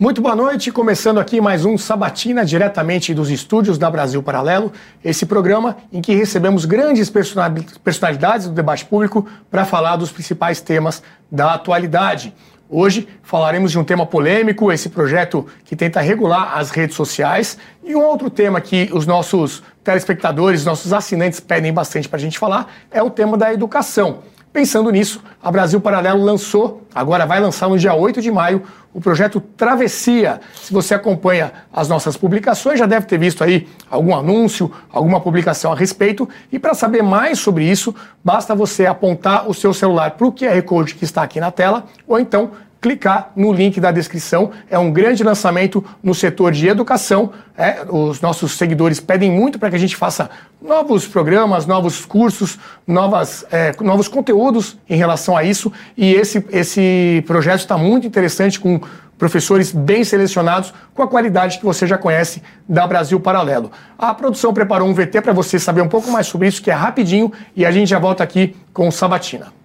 Muito boa noite, começando aqui mais um Sabatina diretamente dos estúdios da Brasil Paralelo, esse programa em que recebemos grandes personalidades do debate público para falar dos principais temas da atualidade. Hoje falaremos de um tema polêmico, esse projeto que tenta regular as redes sociais, e um outro tema que os nossos telespectadores, nossos assinantes pedem bastante para a gente falar é o tema da educação. Pensando nisso, a Brasil Paralelo lançou, agora vai lançar no dia 8 de maio, o projeto Travessia. Se você acompanha as nossas publicações, já deve ter visto aí algum anúncio, alguma publicação a respeito. E para saber mais sobre isso, basta você apontar o seu celular para o QR Code que está aqui na tela, ou então clicar no link da descrição. É um grande lançamento no setor de educação. É, os nossos seguidores pedem muito para que a gente faça novos programas, novos cursos, novas, é, novos conteúdos em relação a isso. E esse, esse projeto está muito interessante com professores bem selecionados com a qualidade que você já conhece da Brasil Paralelo. A produção preparou um VT para você saber um pouco mais sobre isso, que é rapidinho, e a gente já volta aqui com o Sabatina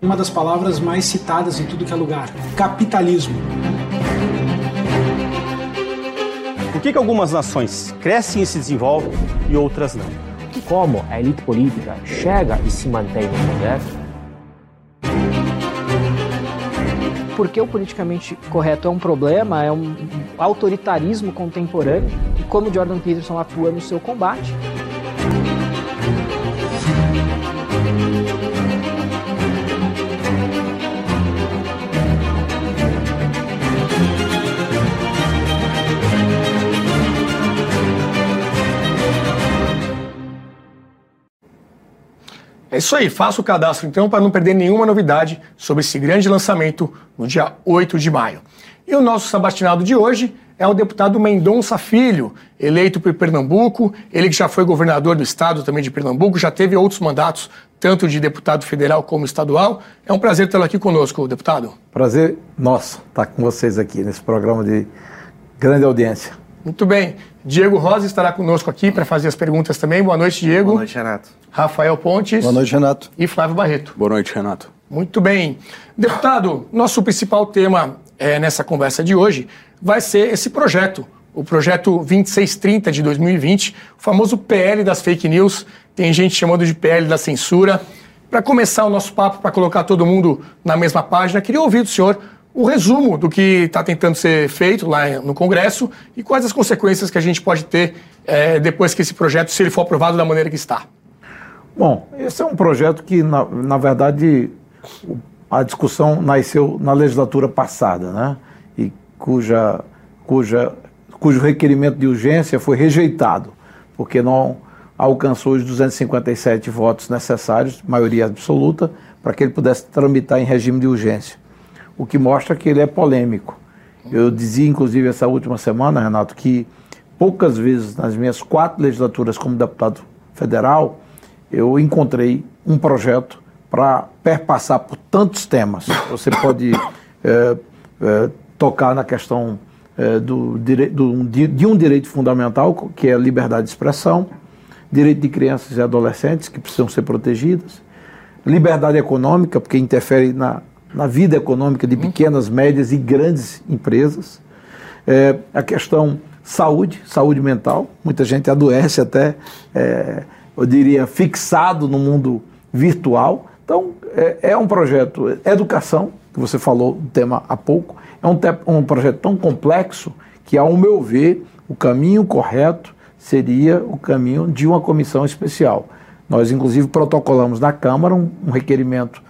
uma das palavras mais citadas em tudo que é lugar: capitalismo. Por que, que algumas nações crescem e se desenvolvem e outras não? Como a elite política chega e se mantém no poder? Porque o politicamente correto é um problema, é um autoritarismo contemporâneo, e como Jordan Peterson atua no seu combate. É isso aí, faça o cadastro então para não perder nenhuma novidade sobre esse grande lançamento no dia 8 de maio. E o nosso sabatinado de hoje é o deputado Mendonça Filho, eleito por Pernambuco, ele que já foi governador do estado também de Pernambuco, já teve outros mandatos, tanto de deputado federal como estadual. É um prazer tê-lo aqui conosco, deputado. Prazer nosso estar com vocês aqui nesse programa de grande audiência. Muito bem. Diego Rosa estará conosco aqui para fazer as perguntas também. Boa noite, Diego. Boa noite, Renato. Rafael Pontes. Boa noite, Renato. E Flávio Barreto. Boa noite, Renato. Muito bem. Deputado, nosso principal tema é, nessa conversa de hoje vai ser esse projeto, o projeto 2630 de 2020, o famoso PL das fake news. Tem gente chamando de PL da censura. Para começar o nosso papo, para colocar todo mundo na mesma página, queria ouvir do senhor o resumo do que está tentando ser feito lá no Congresso e quais as consequências que a gente pode ter é, depois que esse projeto, se ele for aprovado da maneira que está. Bom, esse é um projeto que, na, na verdade, a discussão nasceu na legislatura passada, né? E cuja, cuja, cujo requerimento de urgência foi rejeitado, porque não alcançou os 257 votos necessários, maioria absoluta, para que ele pudesse tramitar em regime de urgência o que mostra que ele é polêmico. Eu dizia, inclusive, essa última semana, Renato, que poucas vezes nas minhas quatro legislaturas como deputado federal, eu encontrei um projeto para perpassar por tantos temas. Você pode é, é, tocar na questão é, do, do, de, um direito fundamental, que é a liberdade de expressão, direito de crianças e adolescentes que precisam ser protegidas, liberdade econômica, porque interfere na na vida econômica de pequenas, médias e grandes empresas. É, a questão saúde, saúde mental. Muita gente adoece até, é, eu diria, fixado no mundo virtual. Então, é, é, um projeto educação, que você falou do tema há pouco, é um, te, um projeto tão complexo que, ao meu ver, o caminho correto seria o caminho de uma comissão especial. Nós, inclusive, protocolamos na Câmara um, um requerimento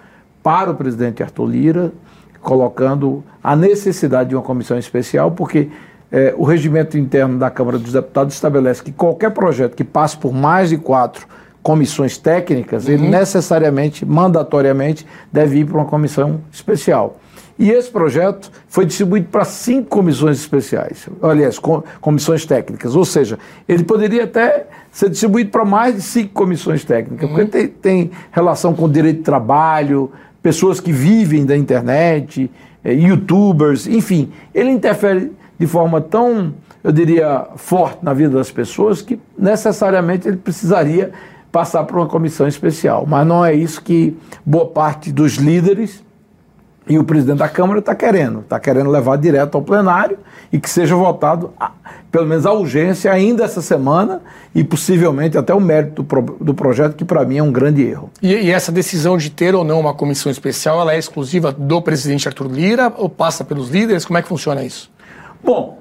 para o presidente Arthur Lira, colocando a necessidade de uma comissão especial, porque é, o regimento interno da Câmara dos Deputados estabelece que qualquer projeto que passe por mais de quatro comissões técnicas, uhum. ele necessariamente, mandatoriamente, deve ir para uma comissão especial. E esse projeto foi distribuído para cinco comissões especiais, aliás, com, comissões técnicas, ou seja, ele poderia até ser distribuído para mais de cinco comissões técnicas, uhum. porque tem, tem relação com o direito de trabalho, pessoas que vivem da internet, é, youtubers, enfim, ele interfere de forma tão, eu diria, forte na vida das pessoas que necessariamente ele precisaria passar por uma comissão especial. Mas não é isso que boa parte dos líderes E o presidente da Câmara está querendo, está querendo levar direto ao plenário e que seja votado, pelo menos a urgência, ainda essa semana e possivelmente até o mérito do, pro, do projeto, que para mim é um grande erro. E, e, essa decisão de ter ou não uma comissão especial, ela é exclusiva do presidente Arthur Lira ou passa pelos líderes? Como é que funciona isso? Bom,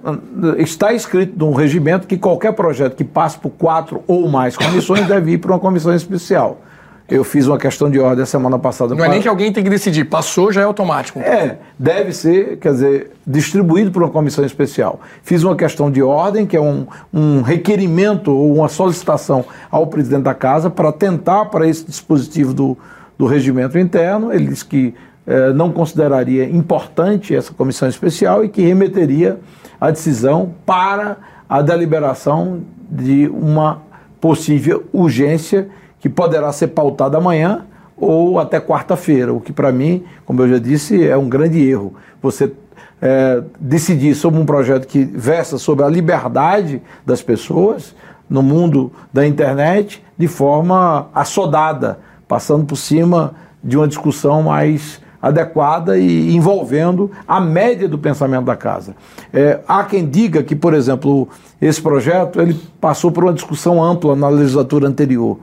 está escrito num regimento que qualquer projeto que passe por quatro ou mais comissões deve ir para uma comissão especial. Eu fiz uma questão de ordem a semana passada. Não para... é nem que alguém tem que decidir, passou já é automático. É, deve ser, quer dizer, distribuído por uma comissão especial. Fiz uma questão de ordem, que é um, um requerimento ou uma solicitação ao presidente da casa para tentar para esse dispositivo do, do regimento interno. Ele disse que eh, não consideraria importante essa comissão especial e que remeteria a decisão para a deliberação de uma possível urgência que poderá ser pautada amanhã ou até quarta-feira, o que para mim, como eu já disse, é um grande erro. Você é, decidir sobre um projeto que versa sobre a liberdade das pessoas no mundo da internet de forma assodada, passando por cima de uma discussão mais adequada e envolvendo a média do pensamento da casa. É, há quem diga que, por exemplo, esse projeto ele passou por uma discussão ampla na legislatura anterior,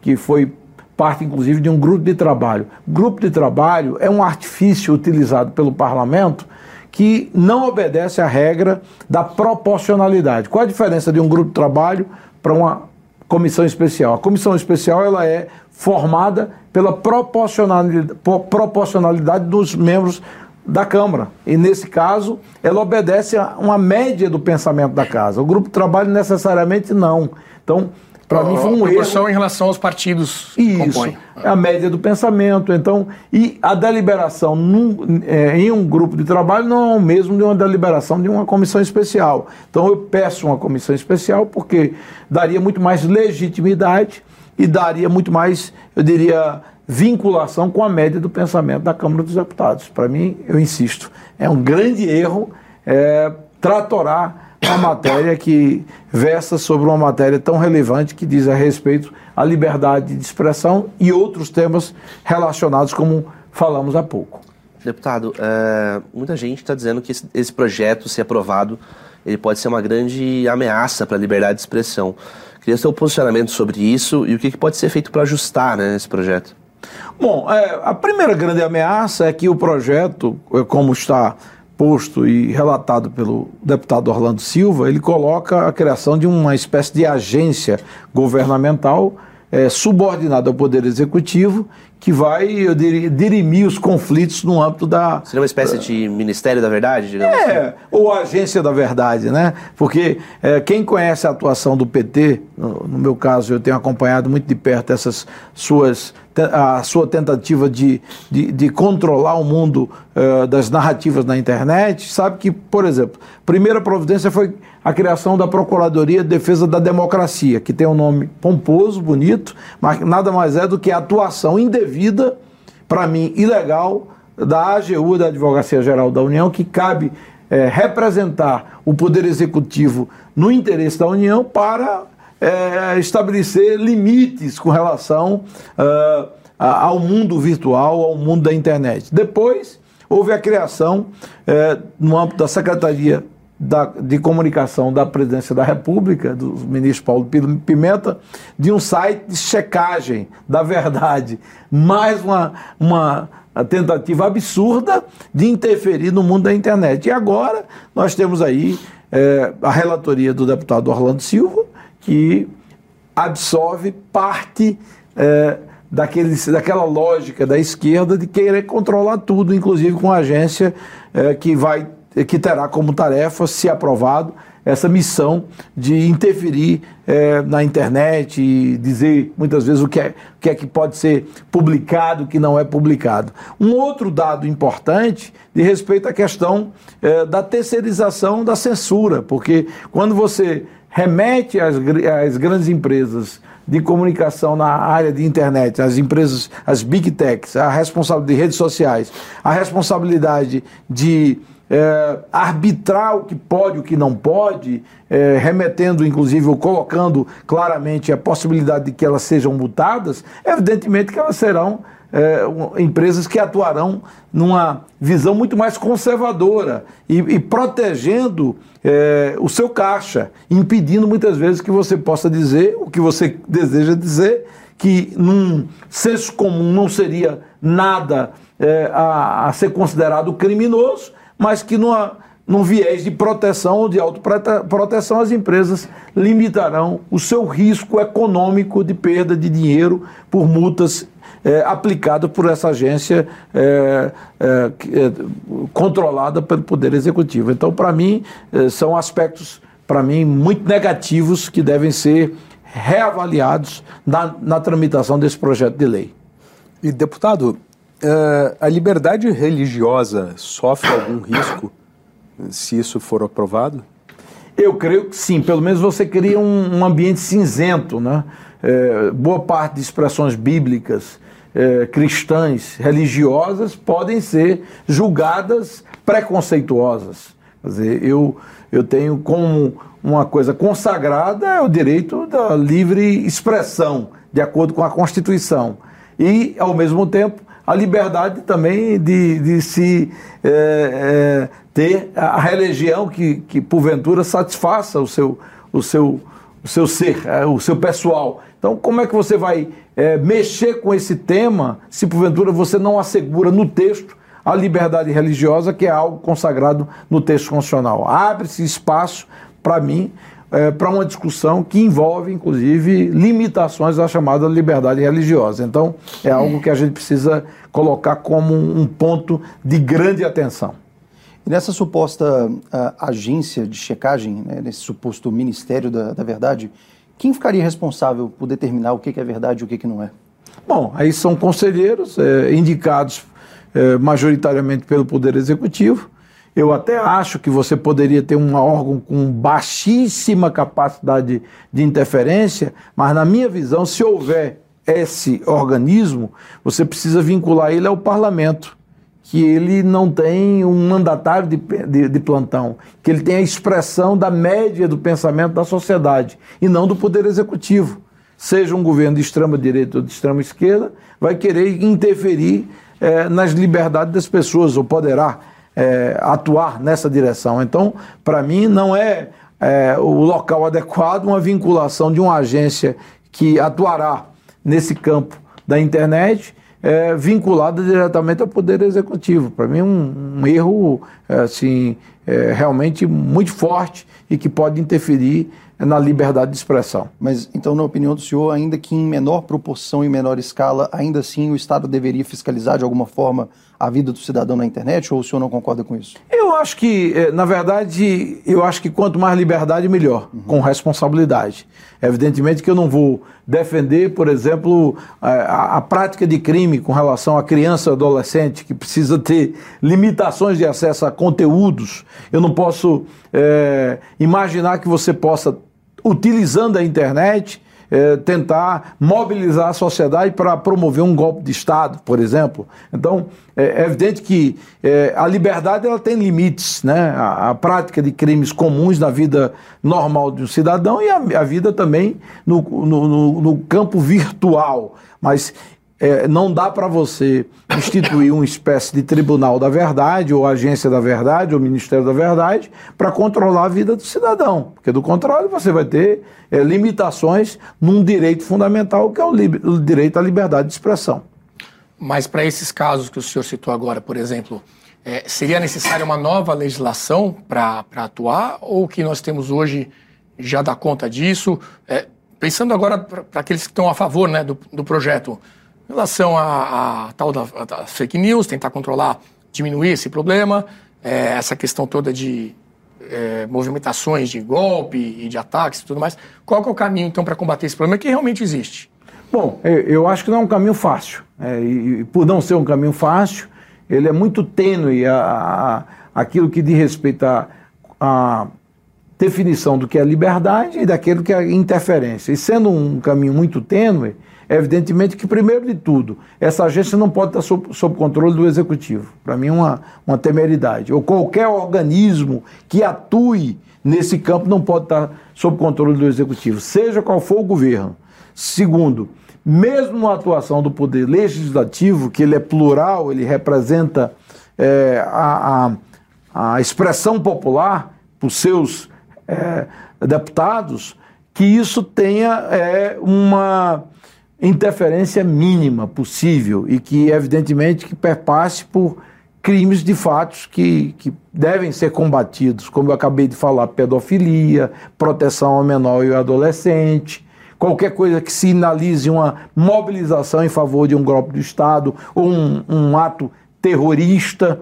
que foi parte, inclusive, de um grupo de trabalho. Grupo de trabalho é um artifício utilizado pelo parlamento que não obedece à regra da proporcionalidade. Qual a diferença de um grupo de trabalho para uma comissão especial? A comissão especial ela é formada pela proporcionalidade, proporcionalidade dos membros da Câmara. E nesse caso, ela obedece a uma média do pensamento da casa. O grupo de trabalho necessariamente não. Então, para mim foi um erro. em relação aos partidos Isso, é a média do pensamento. Então, e a deliberação num, é, em um grupo de trabalho não é o mesmo de uma deliberação de uma comissão especial. Então, eu peço uma comissão especial porque daria muito mais legitimidade e daria muito mais, eu diria, vinculação com a média do pensamento da Câmara dos Deputados. Para mim, eu insisto, é um grande erro é, tratorar uma matéria que versa sobre uma matéria tão relevante que diz a respeito à liberdade de expressão e outros temas relacionados, como falamos há pouco. Deputado, é, muita gente está dizendo que esse, esse projeto, se aprovado, ele pode ser uma grande ameaça para a liberdade de expressão. Queria seu posicionamento sobre isso e o que, que pode ser feito para ajustar né, esse projeto. Bom, é, a primeira grande ameaça é que o projeto, é, como está posto e relatado pelo deputado Orlando Silva, ele coloca a criação de uma espécie de agência governamental é, subordinada ao Poder Executivo que vai, eu diria, dirimir os conflitos no âmbito da. Seria uma espécie de Ministério da Verdade, digamos É, assim? ou Agência da Verdade, né? Porque é, quem conhece a atuação do PT, no, no, meu caso, eu tenho acompanhado muito de perto essas suas. A sua tentativa de, de, de controlar o mundo uh, das narrativas na internet, sabe que, por exemplo, primeira providência foi a criação da Procuradoria de Defesa da Democracia, que tem um nome pomposo, bonito, mas nada mais é do que a atuação indevida, para mim ilegal, da AGU, da Advocacia Geral da União, que cabe é, representar o Poder Executivo no interesse da União para é, estabelecer limites com relação uh, ao mundo virtual, ao mundo da internet. Depois, houve a criação, é, no âmbito da Secretaria da, de comunicação da presidência da República, do ministro Paulo Pimenta, de um site de checagem da verdade. Mais uma, uma tentativa absurda de interferir no mundo da internet. E agora nós temos aí é, a relatoria do deputado Orlando Silva, que absorve parte. É, daquele, daquela lógica da esquerda de querer controlar tudo, inclusive com a agência é, que vai que terá como tarefa, se aprovado, essa missão de interferir é, na internet e dizer muitas vezes o que, é, o que é que pode ser publicado, o que não é publicado. Um outro dado importante de respeito à questão é, da terceirização da censura, porque quando você remete às, às grandes empresas de comunicação na área de internet, as empresas, as big techs, a responsabilidade de redes sociais, a responsabilidade de é, arbitrar o que pode, o que não pode, é, remetendo, inclusive, ou colocando claramente a possibilidade de que elas sejam multadas, evidentemente que elas serão é, empresas que atuarão numa visão muito mais conservadora e, e protegendo é, o seu caixa, impedindo muitas vezes que você possa dizer o que você deseja dizer, que num senso comum não seria nada é, a, a, ser considerado criminoso, mas que numa, num viés de proteção ou de autoproteção as empresas limitarão o seu risco econômico de perda de dinheiro por multas é, aplicado por essa agência é, é, é controlada pelo Poder Executivo. Então, para mim, é, são aspectos, para mim, muito negativos que devem ser reavaliados na, na tramitação desse projeto de lei. E, deputado, é, a liberdade religiosa sofre algum risco se isso for aprovado? Eu creio que sim, pelo menos você cria um, um ambiente cinzento, né? É, boa parte de expressões bíblicas é, cristãs, religiosas, podem ser julgadas preconceituosas. Quer dizer, eu, eu tenho como uma coisa consagrada é o direito da livre expressão, de acordo com a Constituição. E, ao mesmo tempo, a liberdade também de, de se é, é, ter a religião que, que, porventura, satisfaça o seu, o seu, o seu ser, o seu pessoal. Então, como é que você vai é, mexer com esse tema se porventura você não assegura no texto a liberdade religiosa, que é algo consagrado no texto constitucional. Abre-se espaço, para mim, é, para uma discussão que envolve, inclusive, limitações à chamada liberdade religiosa. Então, é algo que a gente precisa colocar como um ponto de grande atenção. E nessa suposta uh, agência de checagem, né, nesse suposto Ministério da, da Verdade, quem ficaria responsável por determinar o que é verdade e o que não é? Bom, aí são conselheiros é, indicados é, majoritariamente pelo Poder Executivo. Eu até acho que você poderia ter um órgão com baixíssima capacidade de interferência, mas na minha visão, se houver esse organismo, você precisa vincular ele ao parlamento que ele não tem um mandatário de, de, de, plantão, que ele tem a expressão da média do pensamento da sociedade e não do poder executivo. Seja um governo de extrema direita ou de extrema esquerda, vai querer interferir é, nas liberdades das pessoas ou poderá é, atuar nessa direção. Então, para mim, não é, é o local adequado uma vinculação de uma agência que atuará nesse campo da internet é, vinculada diretamente ao Poder Executivo. Para mim, um, um erro é, assim, é, realmente muito forte e que pode interferir na liberdade de expressão. Mas, então, na opinião do senhor, ainda que em menor proporção e menor escala, ainda assim o Estado deveria fiscalizar de alguma forma a vida do cidadão na internet, ou o senhor não concorda com isso? Eu acho que, eh, na verdade, eu acho que quanto mais liberdade, melhor, uhum. com responsabilidade. Evidentemente que eu não vou defender, por exemplo, a, a, prática de crime com relação à criança e adolescente, que precisa ter limitações de acesso a conteúdos. Eu não posso é, imaginar que você possa, utilizando a internet, é, tentar mobilizar a sociedade para promover um golpe de Estado, por exemplo. Então, é, é evidente que é, a liberdade ela tem limites, né? A, a, prática de crimes comuns na vida normal de um cidadão e a, a vida também no, no, no, no campo virtual. Mas é, não dá para você instituir uma espécie de tribunal da verdade, ou agência da verdade, ou ministério da verdade, para controlar a vida do cidadão. Porque, do contrário, você vai ter é, limitações num direito fundamental, que é o, o direito à liberdade de expressão. Mas, para esses casos que o senhor citou agora, por exemplo, é, seria necessária uma nova legislação para atuar, ou o que nós temos hoje já dá conta disso? É, pensando agora para aqueles que estão a favor né, do, do projeto em relação à, tal da, da, fake news, tentar controlar, diminuir esse problema, é, essa questão toda de é, movimentações de golpe e de ataques e tudo mais. Qual é o caminho, então, para combater esse problema que realmente existe? Bom, eu acho que não é um caminho fácil. É, e, por não ser um caminho fácil, ele é muito tênue a, a, aquilo que diz respeito à, à definição do que é liberdade e daquilo que é interferência. E sendo um caminho muito tênue, Evidentemente que, primeiro de tudo, essa agência não pode estar sob, sob controle do executivo. Para mim, uma, uma temeridade. Ou qualquer organismo que atue nesse campo não pode estar sob controle do executivo, seja qual for o governo. Segundo, mesmo na atuação do poder legislativo, que ele é plural, ele representa é, a, a, a, expressão popular por seus é, deputados, que isso tenha é, uma interferência mínima possível e que, evidentemente, que perpasse por crimes de fatos que, que devem ser combatidos, como eu acabei de falar, pedofilia, proteção ao menor e ao adolescente, qualquer coisa que sinalize uma mobilização em favor de um golpe do Estado ou um, um ato terrorista,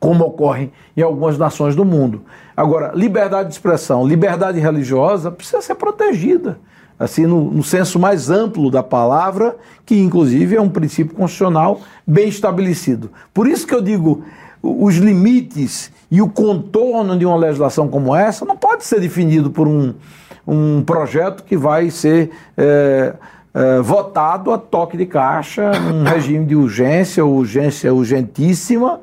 como ocorre em algumas nações do mundo. Agora, liberdade de expressão, liberdade religiosa precisa ser protegida, assim, no, no senso mais amplo da palavra, que inclusive é um princípio constitucional bem estabelecido. Por isso que eu digo, os limites e o contorno de uma legislação como essa não pode ser definido por um, um projeto que vai ser é, é, votado a toque de caixa, num regime de urgência, urgência urgentíssima,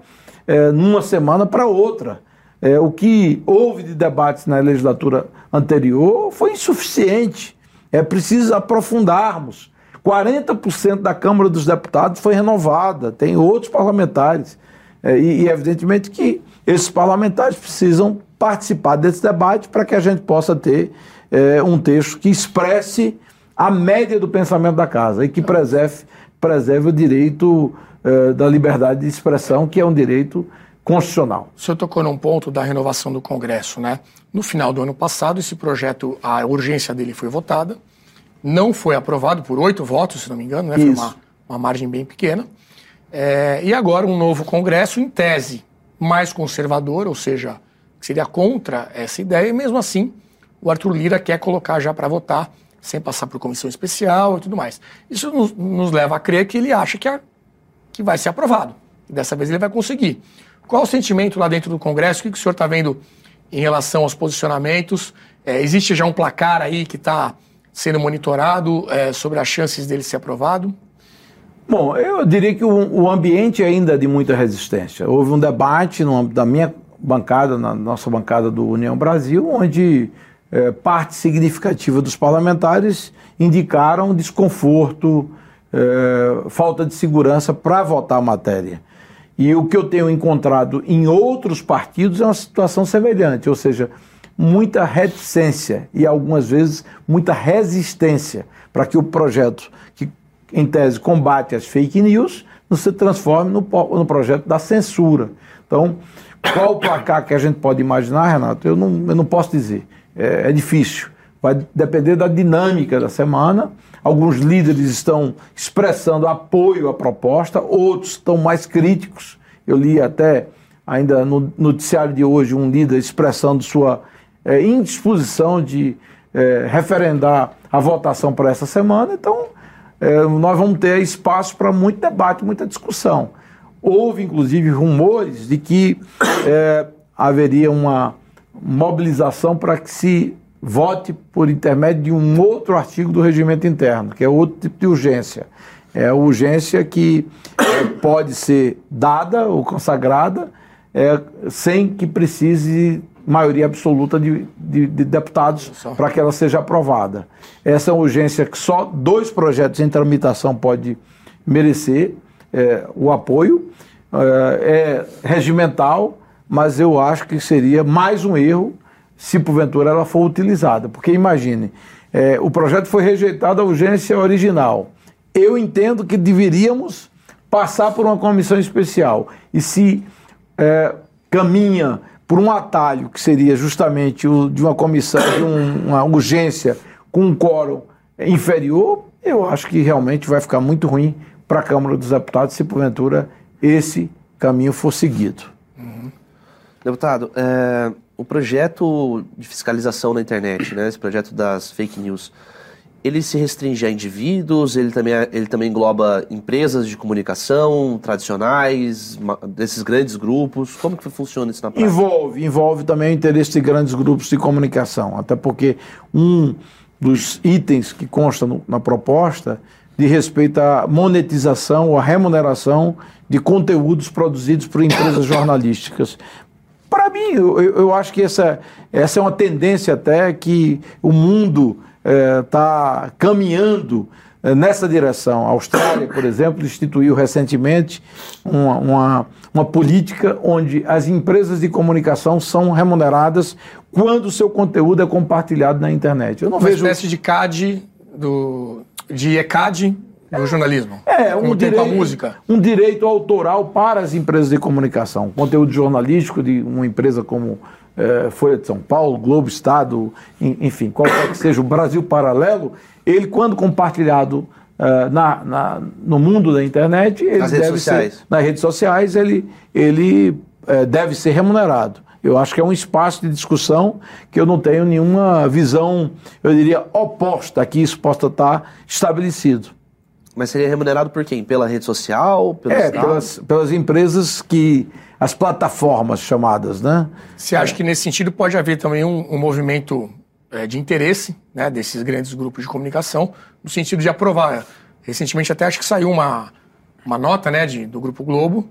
é, numa semana para outra. É, o que houve de debates na legislatura anterior foi insuficiente. É preciso aprofundarmos. 40% da Câmara dos Deputados foi renovada, tem outros parlamentares. É, e, e, evidentemente, que esses parlamentares precisam participar desse debate para que a gente possa ter é, um texto que expresse a média do pensamento da casa e que preserve, preserve o direito eh, da liberdade de expressão, que é um direito constitucional. O senhor tocou num ponto da renovação do Congresso, né? No final do ano passado, esse projeto, a urgência dele foi votada, não foi aprovado por oito votos, se não me engano, né? Foi uma, uma margem bem pequena. É, e agora um novo Congresso, em tese, mais conservador, ou seja, seria contra essa ideia, e mesmo assim o Arthur Lira quer colocar já para votar sem passar por comissão especial e tudo mais. Isso nos, nos leva a crer que ele acha que, a, que vai ser aprovado. Dessa vez ele vai conseguir. Qual o sentimento lá dentro do Congresso? O que, que o senhor está vendo em relação aos posicionamentos? É, existe já um placar aí que está sendo monitorado é, sobre as chances dele ser aprovado? Bom, eu diria que o, o ambiente ainda é de muita resistência. Houve um debate no, da minha bancada, na nossa bancada do União Brasil, onde é, parte significativa dos parlamentares indicaram desconforto, é, falta de segurança para votar a matéria. E o que eu tenho encontrado em outros partidos é uma situação semelhante, ou seja, muita reticência e algumas vezes muita resistência para que o projeto, que em tese combate as fake news, não se transforme no, no projeto da censura. Então, qual o placar que a gente pode imaginar, Renato? Eu não, eu não posso dizer é, é difícil. Vai depender da dinâmica da semana. Alguns líderes estão expressando apoio à proposta, outros estão mais críticos. Eu li até, ainda no noticiário de hoje, um líder expressando sua é, indisposição de é, referendar a votação para essa semana. Então, é, nós vamos ter espaço para muito debate, muita discussão. Houve, inclusive, rumores de que é, haveria uma mobilização para que se vote por intermédio de um outro artigo do regimento interno, que é outro tipo de urgência. É a urgência que é, pode ser dada ou consagrada é, sem que precise maioria absoluta de, de, de deputados para que ela seja aprovada. Essa é uma urgência que só dois projetos em tramitação pode merecer é, o apoio. É, é regimental, mas eu acho que seria mais um erro se porventura ela for utilizada. Porque imagine, é, o projeto foi rejeitado a urgência original. Eu entendo que deveríamos passar por uma comissão especial. E se é, caminha por um atalho que seria justamente o de uma comissão, de um, uma urgência com um quórum inferior, eu acho que realmente vai ficar muito ruim para a Câmara dos Deputados se porventura esse caminho for seguido. Deputado, é, o projeto de fiscalização na internet, né, esse projeto das fake news, ele se restringe a indivíduos, ele também, ele também engloba empresas de comunicação tradicionais, desses grandes grupos. Como que funciona isso na prática? Envolve, envolve também o interesse de grandes grupos de comunicação, até porque um dos itens que consta no, na proposta de respeito à monetização ou à remuneração de conteúdos produzidos por empresas jornalísticas. Para mim, eu, eu acho que essa, essa é uma tendência até que o mundo está caminhando nessa direção. A Austrália, por exemplo, instituiu recentemente uma, uma, uma, política onde as empresas de comunicação são remuneradas quando o seu conteúdo é compartilhado na internet. Eu não uma vejo... espécie de CAD, do, de ECAD do jornalismo. É, um direito, música. um direito autoral para as empresas de comunicação. Conteúdo jornalístico de uma empresa como é, Folha de São Paulo, Globo Estado, enfim, qualquer que seja o Brasil Paralelo, ele, quando compartilhado uh, na, na, no mundo da internet, ele nas deve ser, nas redes sociais, ele, ele uh, deve ser remunerado. Eu acho que é um espaço de discussão que eu não tenho nenhuma visão, eu diria, oposta a que isso possa estar estabelecido. Mas seria remunerado por quem? Pela rede social? é, pelas, pelas empresas que. as plataformas chamadas, né? Você acha que nesse sentido pode haver também um, um movimento é, de interesse né, desses grandes grupos de comunicação, no sentido de aprovar. Recentemente até acho que saiu uma, uma nota né, de, do Grupo Globo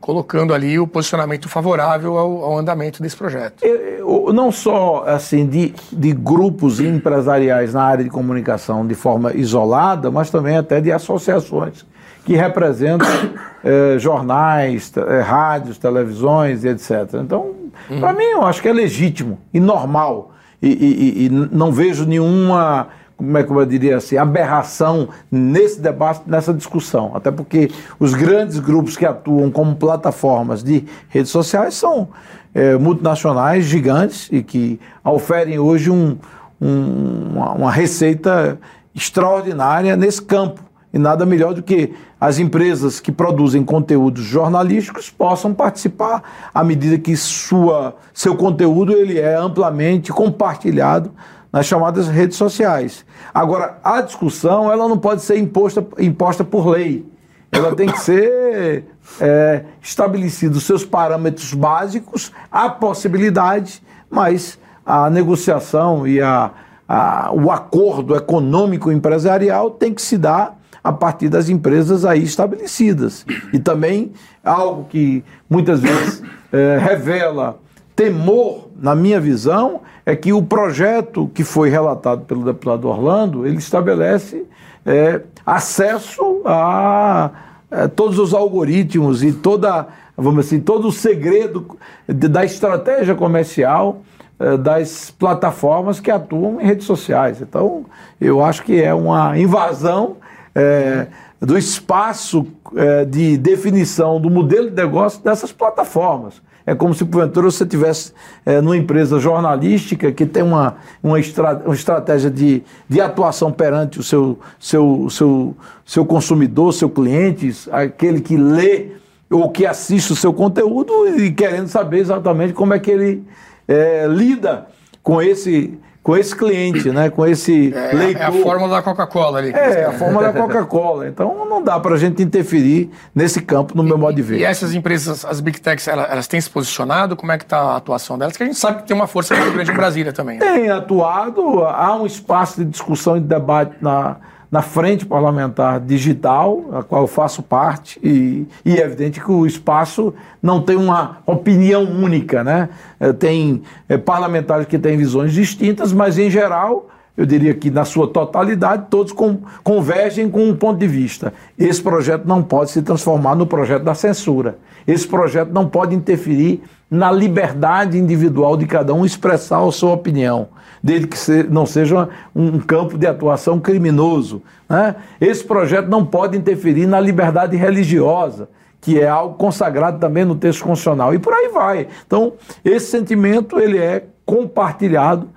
colocando ali o posicionamento favorável ao, ao andamento desse projeto. Eu, eu, não só assim de, de grupos empresariais na área de comunicação de forma isolada, mas também até de associações que representam eh, jornais, eh, rádios, televisões, etc. Então, uhum. para mim, eu acho que é legítimo e normal e, e, e não vejo nenhuma como é que eu diria assim, aberração nesse debate, nessa discussão. Até porque os grandes grupos que atuam como plataformas de redes sociais são é, multinacionais gigantes e que oferem hoje um, um, uma, uma receita extraordinária nesse campo. E nada melhor do que as empresas que produzem conteúdos jornalísticos possam participar à medida que sua, seu conteúdo ele é amplamente compartilhado nas chamadas redes sociais. Agora, a discussão ela não pode ser imposta, imposta por lei. Ela tem que ser é, estabelecidos seus parâmetros básicos, a possibilidade, mas a negociação e a, a, o acordo econômico empresarial tem que se dar a partir das empresas aí estabelecidas. E também algo que muitas vezes é, revela temor, na minha visão, é que o projeto que foi relatado pelo deputado Orlando, ele estabelece é, acesso a, a é, todos os algoritmos e toda, vamos assim, todo o segredo da estratégia comercial é, das plataformas que atuam em redes sociais. Então, eu acho que é uma invasão é, do espaço é, de definição do modelo de negócio dessas plataformas. É como se, porventura, você tivesse é, numa empresa jornalística que tem uma, uma, estra, uma estratégia de, de atuação perante o seu, seu, seu, seu consumidor, seu cliente, aquele que lê ou que assiste o seu conteúdo e querendo saber exatamente como é que ele é, lida com esse com esse cliente, né? com esse é, leitor. É a fórmula da Coca-Cola ali. É, a fórmula da Coca-Cola. Então não dá para a gente interferir nesse campo, no e, meu modo de ver. E essas empresas, as Big Techs, elas, elas têm se posicionado? Como é que está a atuação delas? Que a gente sabe que tem uma força muito grande em Brasília também. Né? Tem atuado, há um espaço de discussão e de debate na na frente parlamentar digital, a qual eu faço parte, e, e é evidente que o espaço não tem uma opinião única, né? É, tem é, parlamentares que têm visões distintas, mas em geral, eu diria que na sua totalidade, todos com, convergem com um ponto de vista. Esse projeto não pode se transformar no projeto da censura. Esse projeto não pode interferir na liberdade individual de cada um expressar a sua opinião desde que não seja um campo de atuação criminoso. Né? Esse projeto não pode interferir na liberdade religiosa, que é algo consagrado também no texto constitucional, e por aí vai. Então, esse sentimento ele é compartilhado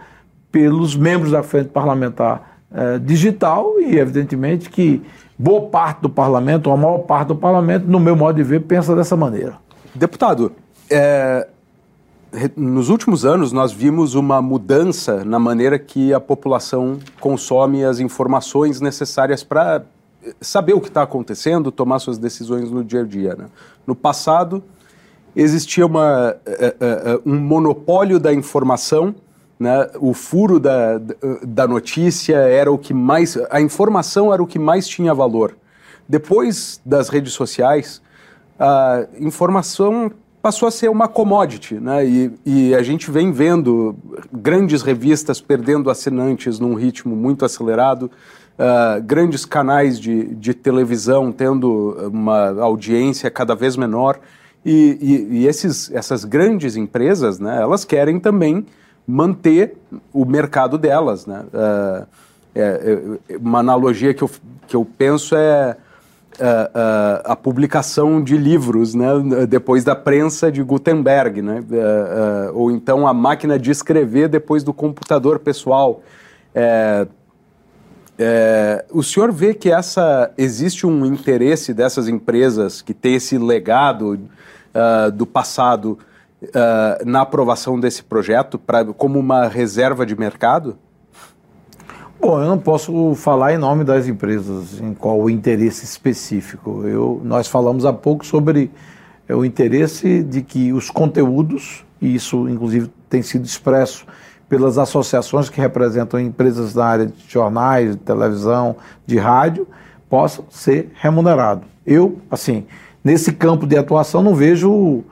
pelos membros da Frente Parlamentar eh, Digital e, evidentemente, que boa parte do parlamento, ou a maior parte do parlamento, no meu modo de ver, pensa dessa maneira. Deputado, é, nos últimos anos nós vimos uma mudança na maneira que a população consome as informações necessárias para saber o que está acontecendo, tomar suas decisões no dia a dia. Né? No passado existia uma, uh, uh, um monopólio da informação né, o furo da, da notícia era o que mais. A informação era o que mais tinha valor. Depois das redes sociais, a informação passou a ser uma commodity, né? E, e, a gente vem vendo grandes revistas perdendo assinantes num ritmo muito acelerado, uh, grandes canais de, de televisão tendo uma audiência cada vez menor. E, e, e esses, essas grandes empresas, né, elas querem também manter o mercado delas. Né? Uh, é, é, uma analogia que eu, que eu penso é a publicação de livros né? depois da prensa de Gutenberg, né? ou então a máquina de escrever depois do computador pessoal. É, é, o senhor vê que essa existe um interesse dessas empresas que tem esse legado uh, do passado uh, na aprovação desse projeto pra, como uma reserva de mercado? Bom, eu não posso falar em nome das empresas em qual o interesse específico. Eu, nós falamos há pouco sobre é, o interesse de que os conteúdos, e isso inclusive tem sido expresso pelas associações que representam empresas na área de jornais, de televisão, de rádio, possam ser remunerados. Eu, assim, nesse campo de atuação, não vejo uh,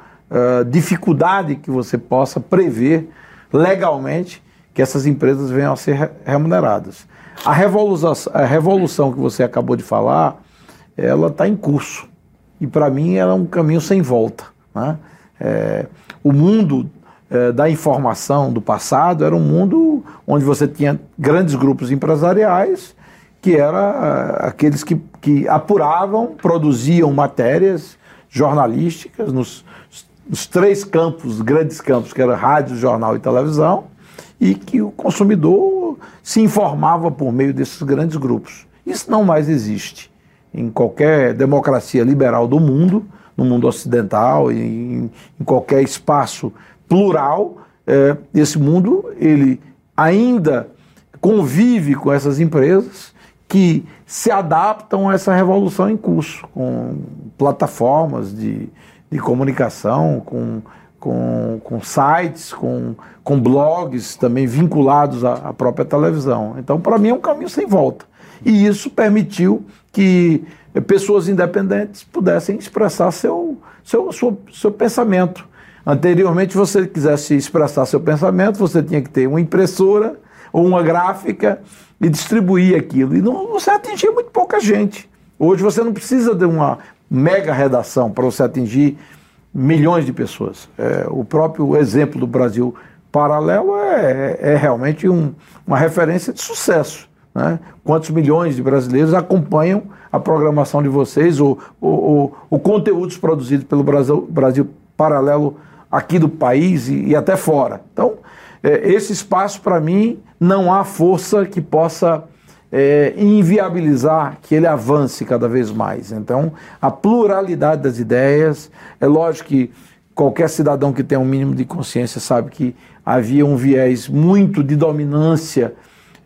dificuldade que você possa prever legalmente que essas empresas venham a ser remuneradas. A revolução, a revolução que você acabou de falar, ela está em curso. E para mim ela é um caminho sem volta. Né? É, o mundo é, da informação do passado era um mundo onde você tinha grandes grupos empresariais que eram uh, aqueles que, que apuravam, produziam matérias jornalísticas nos, nos três campos, grandes campos, que era rádio, jornal e televisão, e que o consumidor se informava por meio desses grandes grupos. Isso não mais existe em qualquer democracia liberal do mundo, no mundo ocidental, em, em qualquer espaço plural. É, esse mundo ele ainda convive com essas empresas que se adaptam a essa revolução em curso, com plataformas de, de comunicação, com, com, com sites, com, com blogs também vinculados à, à própria televisão. Então, para mim, é um caminho sem volta. E isso permitiu que pessoas independentes pudessem expressar seu, seu, seu, seu pensamento. Anteriormente, você quisesse expressar seu pensamento, você tinha que ter uma impressora ou uma gráfica e distribuir aquilo. E não, você atingia muito pouca gente. Hoje você não precisa de uma mega redação para você atingir milhões de pessoas. É, o próprio exemplo do Brasil Paralelo é, é realmente um, uma referência de sucesso. Né? Quantos milhões de brasileiros acompanham a programação de vocês, ou, o conteúdos produzidos pelo Brasil, Brasil Paralelo aqui do país e, e até fora. Então, é, esse espaço, para mim, não há força que possa é, inviabilizar que ele avance cada vez mais. Então, a pluralidade das ideias, é lógico que qualquer cidadão que tenha um mínimo de consciência sabe que havia um viés muito de dominância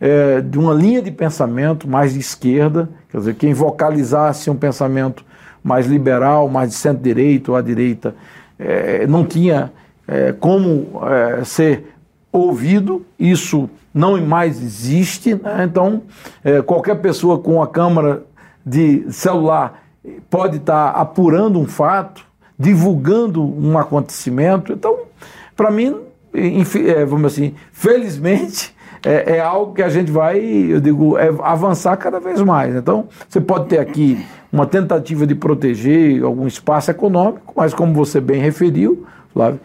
é, de uma linha de pensamento mais de esquerda, quer dizer, quem vocalizasse um pensamento mais liberal, mais de centro-direita ou à direita, é, não tinha é, como é, ser ouvido, isso não mais existe, né? então é, qualquer pessoa com a câmera de celular pode estar apurando um fato, divulgando um acontecimento. Então, para mim, é, vamos assim, felizmente é, é, algo que a gente vai, eu digo, é avançar cada vez mais. Então, você pode ter aqui uma tentativa de proteger algum espaço econômico, mas como você bem referiu, Flávio,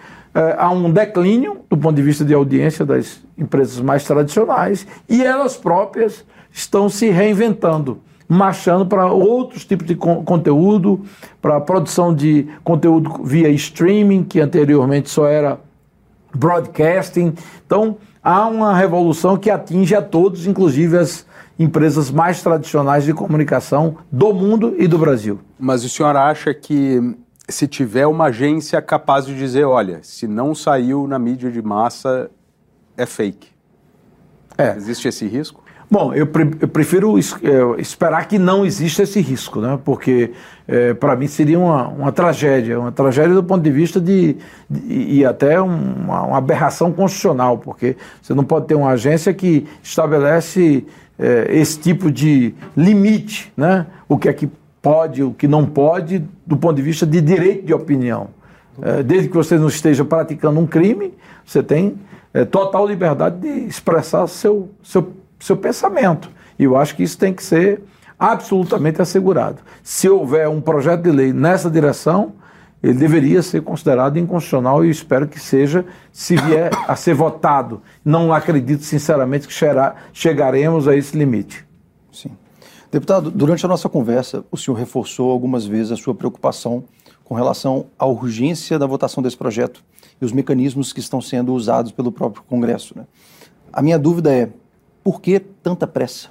há um declínio do ponto de vista de audiência das empresas mais tradicionais e elas próprias estão se reinventando, marchando para outros tipos de con conteúdo, para a produção de conteúdo via streaming, que anteriormente só era broadcasting. Então, há uma revolução que atinge a todos, inclusive as empresas mais tradicionais de comunicação do mundo e do Brasil. Mas o senhor acha que se tiver uma agência capaz de dizer, olha, se não saiu na mídia de massa, é fake. É. Existe esse risco? Bom, eu, pre eu prefiro es é, esperar que não exista esse risco, né? porque é, para mim seria uma, uma tragédia, uma tragédia do ponto de vista de, de e até uma, uma, aberração constitucional, porque você não pode ter uma agência que estabelece é, esse tipo de limite, né? o que é que pode, o que não pode, do ponto de vista de direito de opinião. É, desde que você não esteja praticando um crime, você tem é, total liberdade de expressar seu, seu, seu pensamento. E eu acho que isso tem que ser absolutamente assegurado. Se houver um projeto de lei nessa direção, ele deveria ser considerado inconstitucional e espero que seja, se vier a ser votado. Não acredito, sinceramente, que chegaremos a esse limite. Deputado, durante a nossa conversa, o senhor reforçou algumas vezes a sua preocupação com relação à urgência da votação desse projeto e os mecanismos que estão sendo usados pelo próprio Congresso. Né? A minha dúvida é: por que tanta pressa?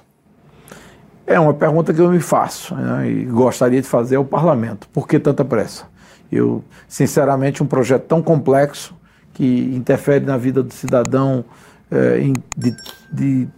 É uma pergunta que eu me faço né, e gostaria de fazer ao parlamento. Por que tanta pressa? Eu, sinceramente, um projeto tão complexo que interfere na vida do cidadão é, de, de,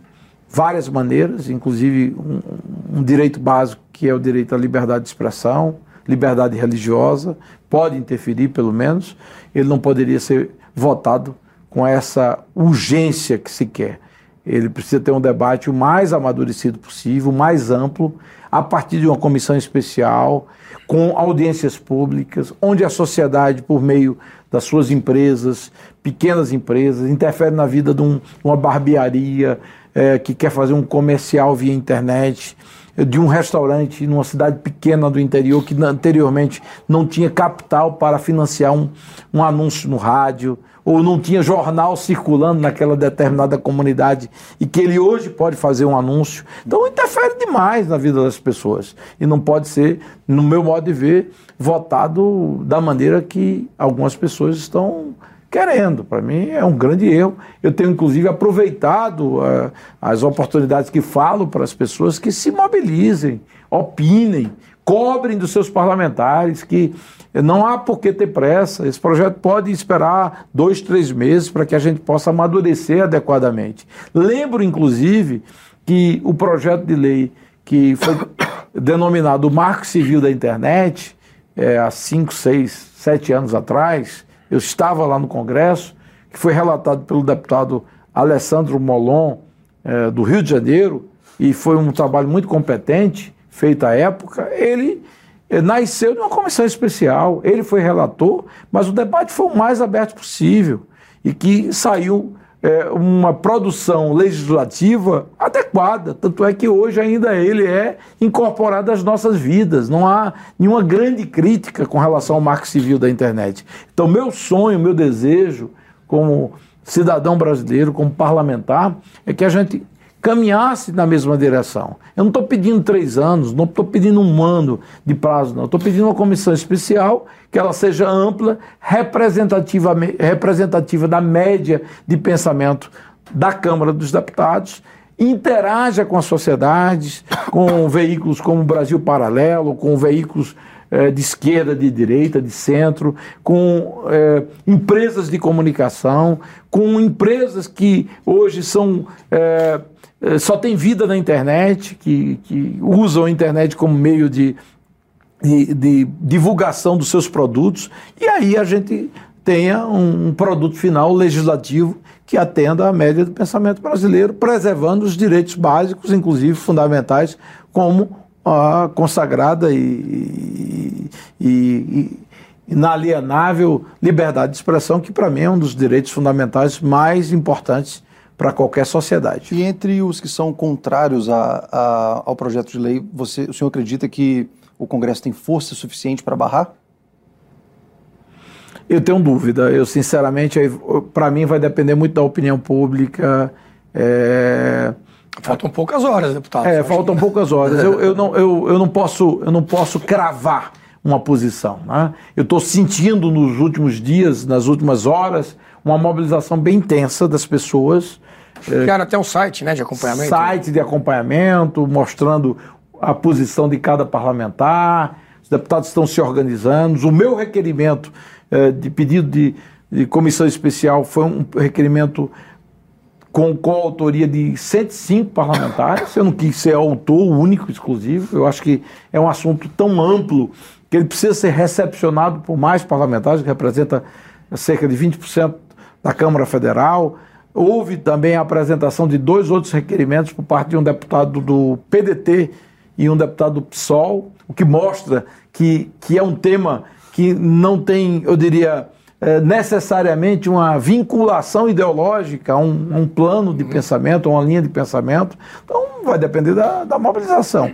várias maneiras, inclusive um, um direito básico que é o direito à liberdade de expressão, liberdade religiosa, pode interferir pelo menos, ele não poderia ser votado com essa urgência que se quer. Ele precisa ter um debate o mais amadurecido possível, mais amplo, a partir de uma comissão especial, com audiências públicas, onde a sociedade, por meio das suas empresas, pequenas empresas, interfere na vida de um, uma barbearia é, que quer fazer um comercial via internet, de um restaurante numa cidade pequena do interior que anteriormente não tinha capital para financiar um, um anúncio no rádio ou não tinha jornal circulando naquela determinada comunidade e que ele hoje pode fazer um anúncio. Então interfere demais na vida das pessoas e não pode ser, no meu modo de ver, votado da maneira que algumas pessoas estão querendo. Para mim é um grande erro. Eu tenho inclusive aproveitado uh, as oportunidades que falo para as pessoas que se mobilizem, opinem, cobrem dos seus parlamentares que não há por que ter pressa. Esse projeto pode esperar dois, três meses para que a gente possa amadurecer adequadamente. Lembro, inclusive, que o projeto de lei que foi denominado Marco Civil da Internet, é, há cinco, seis, sete anos atrás, eu estava lá no Congresso, que foi relatado pelo deputado Alessandro Molon, é, do Rio de Janeiro, e foi um trabalho muito competente, feito à época. Ele nasceu de uma comissão especial, ele foi relator, mas o debate foi o mais aberto possível e que saiu é, uma produção legislativa adequada. Tanto é que hoje ainda ele é incorporado às nossas vidas. Não há nenhuma grande crítica com relação ao marco civil da internet. Então, meu sonho, meu desejo, como cidadão brasileiro, como parlamentar, é que a gente caminhasse na mesma direção. Eu não estou pedindo três anos, não estou pedindo um ano de prazo, não. Estou pedindo uma comissão especial que ela seja ampla, representativa, representativa da média de pensamento da Câmara dos Deputados, interaja com a sociedade, com veículos como o Brasil Paralelo, com veículos eh, de esquerda, de direita, de centro, com eh, empresas de comunicação, com empresas que hoje são eh, só tem vida na internet, que, que usam a internet como meio de, de, de, divulgação dos seus produtos, e aí a gente tenha um, um produto final legislativo que atenda à média do pensamento brasileiro, preservando os direitos básicos, inclusive fundamentais, como a consagrada e, e, e inalienável liberdade de expressão, que para mim é um dos direitos fundamentais mais importantes para qualquer sociedade. E entre os que são contrários a, a, ao projeto de lei, você, o senhor acredita que o Congresso tem força suficiente para barrar? Eu tenho dúvida. Eu, sinceramente, para mim vai depender muito da opinião pública. É... Faltam poucas horas, deputado. É, faltam que... poucas horas. Eu, eu, não, eu, eu, não posso, eu não posso cravar uma posição. Né? Eu estou sentindo nos últimos dias, nas últimas horas, uma mobilização bem intensa das pessoas Criaram até um site né, de acompanhamento. Site de acompanhamento, mostrando a posição de cada parlamentar. Os deputados estão se organizando. O meu requerimento eh, de pedido de, de comissão especial foi um requerimento com coautoria de 105 parlamentares. Eu não quis ser autor único, exclusivo. Eu acho que é um assunto tão amplo que ele precisa ser recepcionado por mais parlamentares, que representa cerca de 20% da Câmara Federal. Houve também a apresentação de dois outros requerimentos por parte de um deputado do PDT e um deputado do PSOL, o que mostra que, que é um tema que não tem, eu diria, é, necessariamente uma vinculação ideológica a um, um plano de uhum. pensamento, a uma linha de pensamento. Então, vai depender da, da mobilização.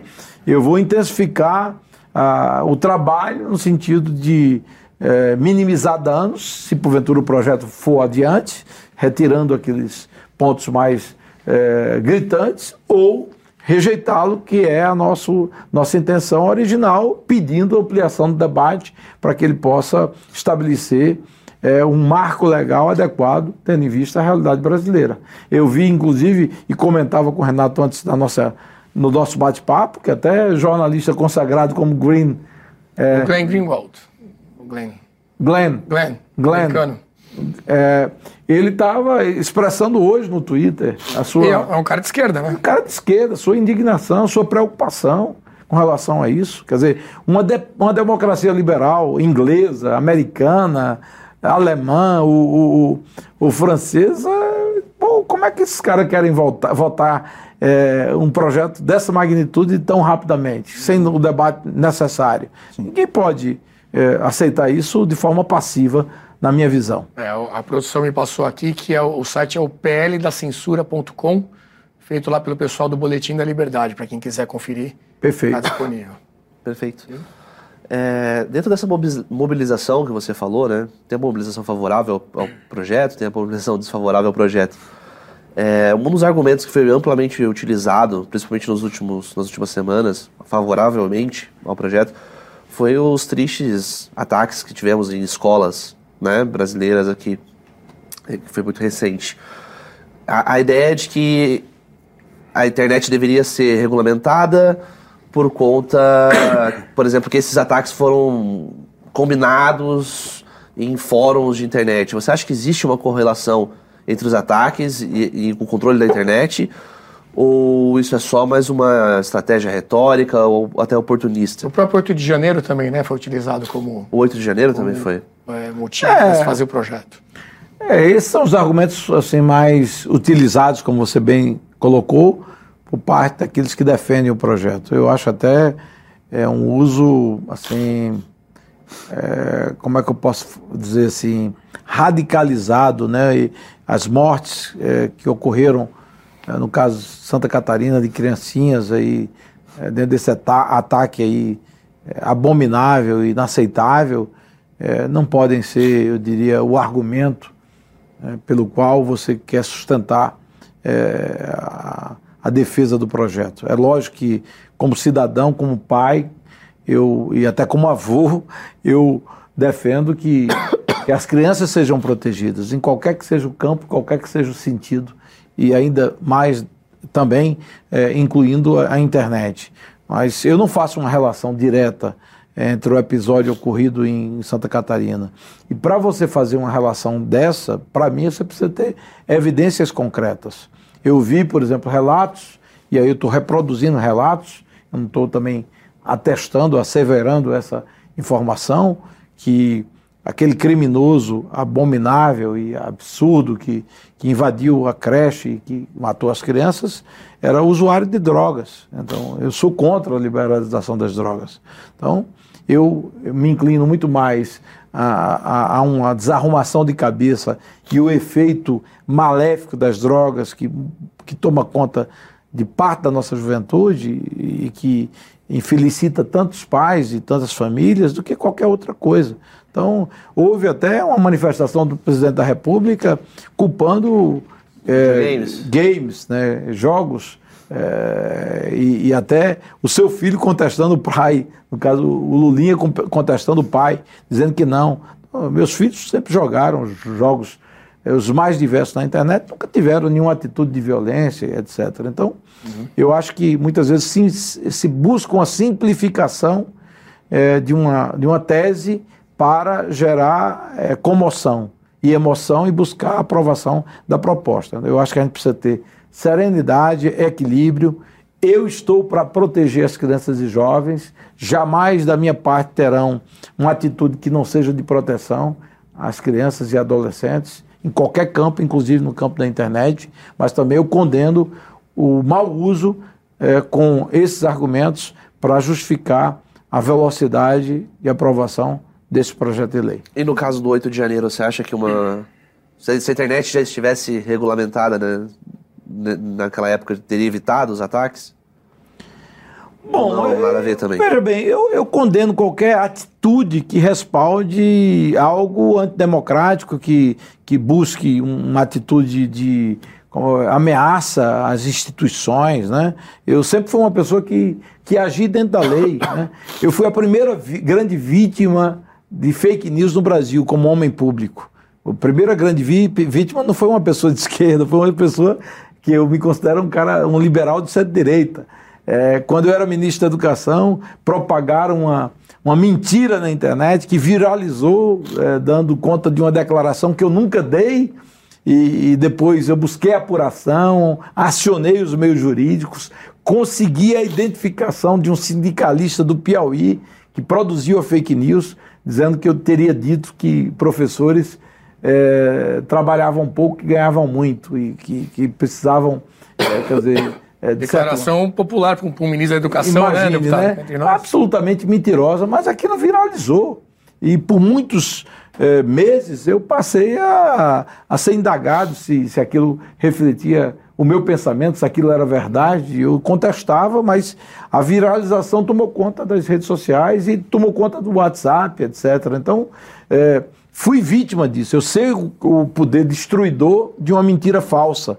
Eu vou intensificar ah, o trabalho no sentido de é, minimizar danos, se porventura o projeto for adiante, retirando aqueles pontos mais é, gritantes, ou rejeitá-lo, que é a nosso, nossa intenção original, pedindo ampliação do debate para que ele possa estabelecer é, um marco legal adequado, tendo em vista a realidade brasileira. Eu vi, inclusive, e comentava com o Renato antes da nossa, no nosso bate-papo, que até jornalista consagrado como Green. É, Glenn Greenwald. Glenn. Glenn. Glenn. Glenn. É, ele estava expressando hoje no Twitter a sua. É, é um cara de esquerda, né? Um cara de esquerda, sua indignação, sua preocupação com relação a isso. Quer dizer, uma, de, uma democracia liberal, inglesa, americana, alemã, o, o, o, francês, é, pô, como é que esses caras querem voltar, votar é, um projeto dessa magnitude tão rapidamente, sem o debate necessário? Sim. Ninguém pode é, aceitar isso de forma passiva na minha visão. É, a produção me passou aqui que é o, o site é o pldacensura.com, feito lá pelo pessoal do Boletim da Liberdade, para quem quiser conferir. Perfeito. Está disponível. Perfeito. É, dentro dessa mobilização que você falou, né, tem a mobilização favorável ao projeto, tem a mobilização desfavorável ao projeto. É, um dos argumentos que foi amplamente utilizado, principalmente nos últimos, nas últimas semanas, favoravelmente ao projeto, foi os tristes ataques que tivemos em escolas né, brasileiras aqui, que foi muito recente. A, a ideia é de que a internet deveria ser regulamentada por conta, por exemplo, que esses ataques foram combinados em fóruns de internet. Você acha que existe uma correlação entre os ataques e, e o controle da internet? Ou isso é só mais uma estratégia retórica ou até oportunista? O próprio 8 de janeiro também né, foi utilizado como. O 8 de janeiro como, também foi? É, motivo é, para fazer o projeto. É, esses são os argumentos assim, mais utilizados, como você bem colocou, por parte daqueles que defendem o projeto. Eu acho até é, um uso assim. É, como é que eu posso dizer assim, radicalizado, né? E as mortes é, que ocorreram é, no caso Santa Catarina, de criancinhas aí, é, dentro desse ataque aí é, abominável e inaceitável, não podem ser, eu diria, o argumento pelo qual você quer sustentar a, a defesa do projeto. É lógico que, como cidadão, como pai, eu, e até como avô, eu defendo que, que as crianças sejam protegidas, em qualquer que seja o campo, qualquer que seja o sentido e ainda mais também é, incluindo a, a, internet. Mas eu não faço uma relação direta entre o episódio ocorrido em Santa Catarina. E para você fazer uma relação dessa, para mim você precisa ter evidências concretas. Eu vi, por exemplo, relatos, e aí eu estou reproduzindo relatos, eu não estou também atestando, asseverando essa informação, que aquele criminoso abominável e absurdo que, que invadiu a creche e que matou as crianças era usuário de drogas. Então, eu sou contra a liberalização das drogas. Então, eu, me inclino muito mais a, a, a, uma desarrumação de cabeça e o efeito maléfico das drogas que, que toma conta de parte da nossa juventude e que infelicita tantos pais e tantas famílias do que qualquer outra coisa. Então, houve até uma manifestação do presidente da República culpando é, games. games, né, jogos, é, e, e, até o seu filho contestando o pai, no caso o Lulinha contestando o pai, dizendo que não. Meus filhos sempre jogaram jogos é, os mais diversos na internet, nunca tiveram nenhuma atitude de violência, etc. Então, uhum. eu acho que muitas vezes se, se busca uma simplificação é, de, uma, de uma tese para gerar é, comoção. e emoção e buscar a aprovação da proposta. Eu acho que a gente precisa ter serenidade, equilíbrio. Eu estou para proteger as crianças e jovens, jamais da minha parte terão uma atitude que não seja de proteção às crianças e adolescentes, em qualquer campo, inclusive no campo da internet, mas também eu condeno o mau uso é, com esses argumentos para justificar a velocidade de aprovação desse projeto de lei. E no caso do 8 de janeiro, você acha que uma. Se a internet já estivesse regulamentada, né, naquela época, teria evitado os ataques? Bom, não, nada a ver também. Veja bem, eu, eu condeno qualquer atitude que respalde algo antidemocrático, que, que busque uma atitude de ameaça às instituições, né? Eu sempre fui uma pessoa que, que agi dentro da lei, né? Eu fui a primeira vi grande vítima de fake news no Brasil como homem público. A primeira grande vítima não foi uma pessoa de esquerda, foi uma pessoa que eu me considero um cara, um liberal de centro-direita. É, quando eu era ministro da Educação, propagaram uma, uma mentira na internet que viralizou, é, dando conta de uma declaração que eu nunca dei, e, e, depois eu busquei apuração, acionei os meios jurídicos, consegui a identificação de um sindicalista do Piauí que produziu a fake news, dizendo que eu teria dito que professores é, trabalhavam pouco e ganhavam muito e que, que precisavam, é, quer dizer... É, de Declaração certo... popular para um ministro da Educação, né, Imagine, né, deputado? Né? Absolutamente mentirosa, mas aquilo viralizou. E por muitos é, meses eu passei a, a ser indagado se, se aquilo refletia o meu pensamento, se aquilo era verdade. Eu contestava, mas a viralização tomou conta das redes sociais e tomou conta do WhatsApp, etc. Então, é, fui vítima disso. Eu sei o, poder destruidor de uma mentira falsa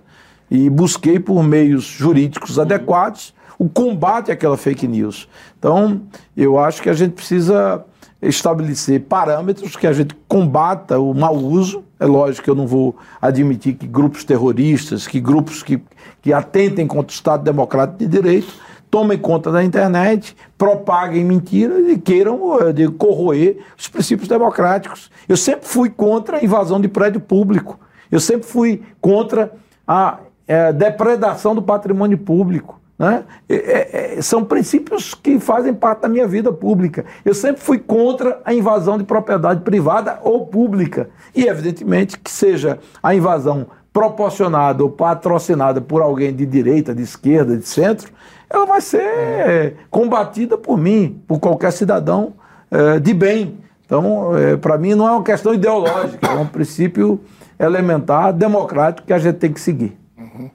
e busquei por meios jurídicos adequados o combate àquela fake news. Então, eu acho que a gente precisa estabelecer parâmetros que a gente combata o mau uso. É lógico que eu não vou admitir que grupos terroristas, que grupos que, que atentem contra o Estado Democrático de Direito, tomem conta da internet, propaguem mentiras e queiram eh, de, corroer os princípios democráticos. Eu sempre fui contra a invasão de prédio público. Eu sempre fui contra a é, depredação do patrimônio público. Né? É, é, são princípios que fazem parte da minha vida pública. Eu sempre fui contra a invasão de propriedade privada ou pública. E, evidentemente, que seja a invasão proporcionada ou patrocinada por alguém de direita, de esquerda, de centro, ela vai ser combatida por mim, por qualquer cidadão é, de bem. Então, é, para mim, não é uma questão ideológica, é um princípio elementar, democrático, que a gente tem que seguir. Uhum.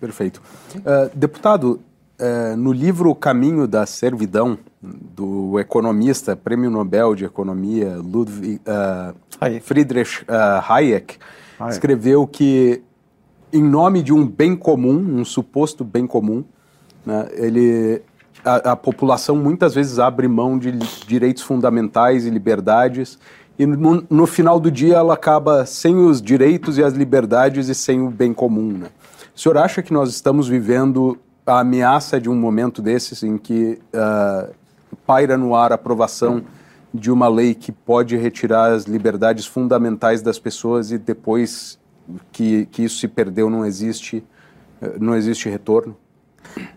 Perfeito. Uh, deputado, uh, no livro Caminho da Servidão, do economista, prêmio Nobel de Economia, Ludwig, uh, Hayek. Friedrich Hayek, Hayek, escreveu que, em nome de um bem comum, um suposto bem comum, né, ele, a, a população muitas vezes abre mão de direitos fundamentais e liberdades e no, no, final do dia ela acaba sem os direitos e as liberdades e sem o bem comum. Né? O senhor acha que nós estamos vivendo a ameaça de um momento desses em que uh, paira no ar a aprovação de uma lei que pode retirar as liberdades fundamentais das pessoas e depois que, que isso se perdeu não existe uh, não existe retorno?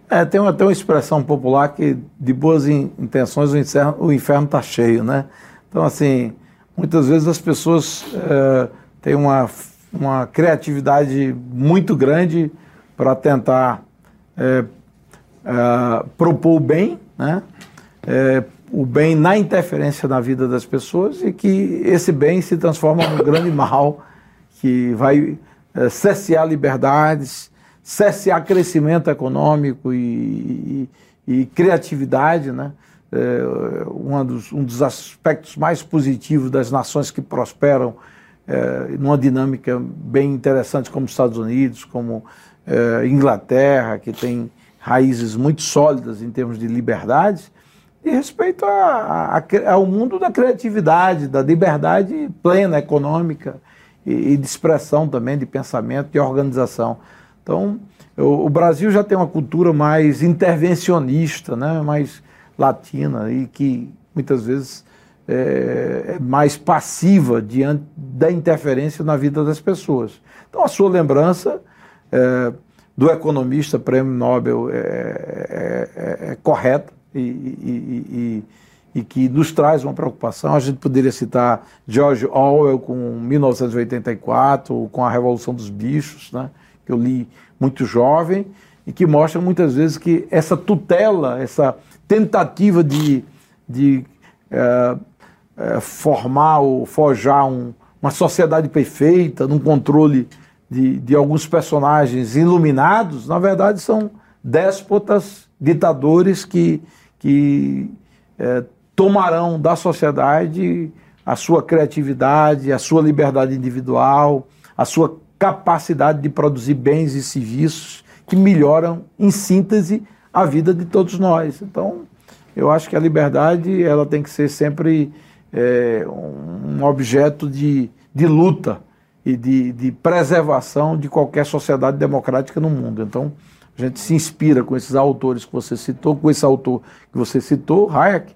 É, tem tem uma expressão popular que de boas intenções o inferno está cheio, né? Então, assim, muitas vezes as pessoas uh, têm uma uma criatividade muito grande para tentar é, é, propor o bem, né? É, o bem na interferência na vida das pessoas e que esse bem se transforma num grande mal que vai é, cessear liberdades, cessear crescimento econômico e, e, e criatividade, né? É, um, dos, um dos aspectos mais positivos das nações que prosperam é, numa dinâmica bem interessante como os Estados Unidos, como é, Inglaterra, que tem raízes muito sólidas em termos de liberdades, e respeito a, a, ao mundo da criatividade, da liberdade plena econômica e, e, de expressão também, de pensamento, de organização. Então, o, o Brasil já tem uma cultura mais intervencionista, né, mais latina, e que muitas vezes é, é mais passiva diante da interferência na vida das pessoas. Então, a sua lembrança é, do economista prêmio Nobel é, é, é, é correta e, e, e, e, que nos traz uma preocupação. A gente poderia citar George Orwell com 1984, com a Revolução dos Bichos, né, que eu li muito jovem, e que mostra muitas vezes que essa tutela, essa tentativa de, de é, é, formar ou forjar um, uma sociedade perfeita, num controle de, de alguns personagens iluminados, na verdade são déspotas, ditadores que, que é, tomarão da sociedade a sua criatividade, a sua liberdade individual, a sua capacidade de produzir bens e serviços que melhoram, em síntese, a vida de todos nós. Então, eu acho que a liberdade ela tem que ser sempre é, um objeto de, de luta e de, de preservação de qualquer sociedade democrática no mundo. Então, a gente se inspira com esses autores que você citou, com esse autor que você citou, Hayek,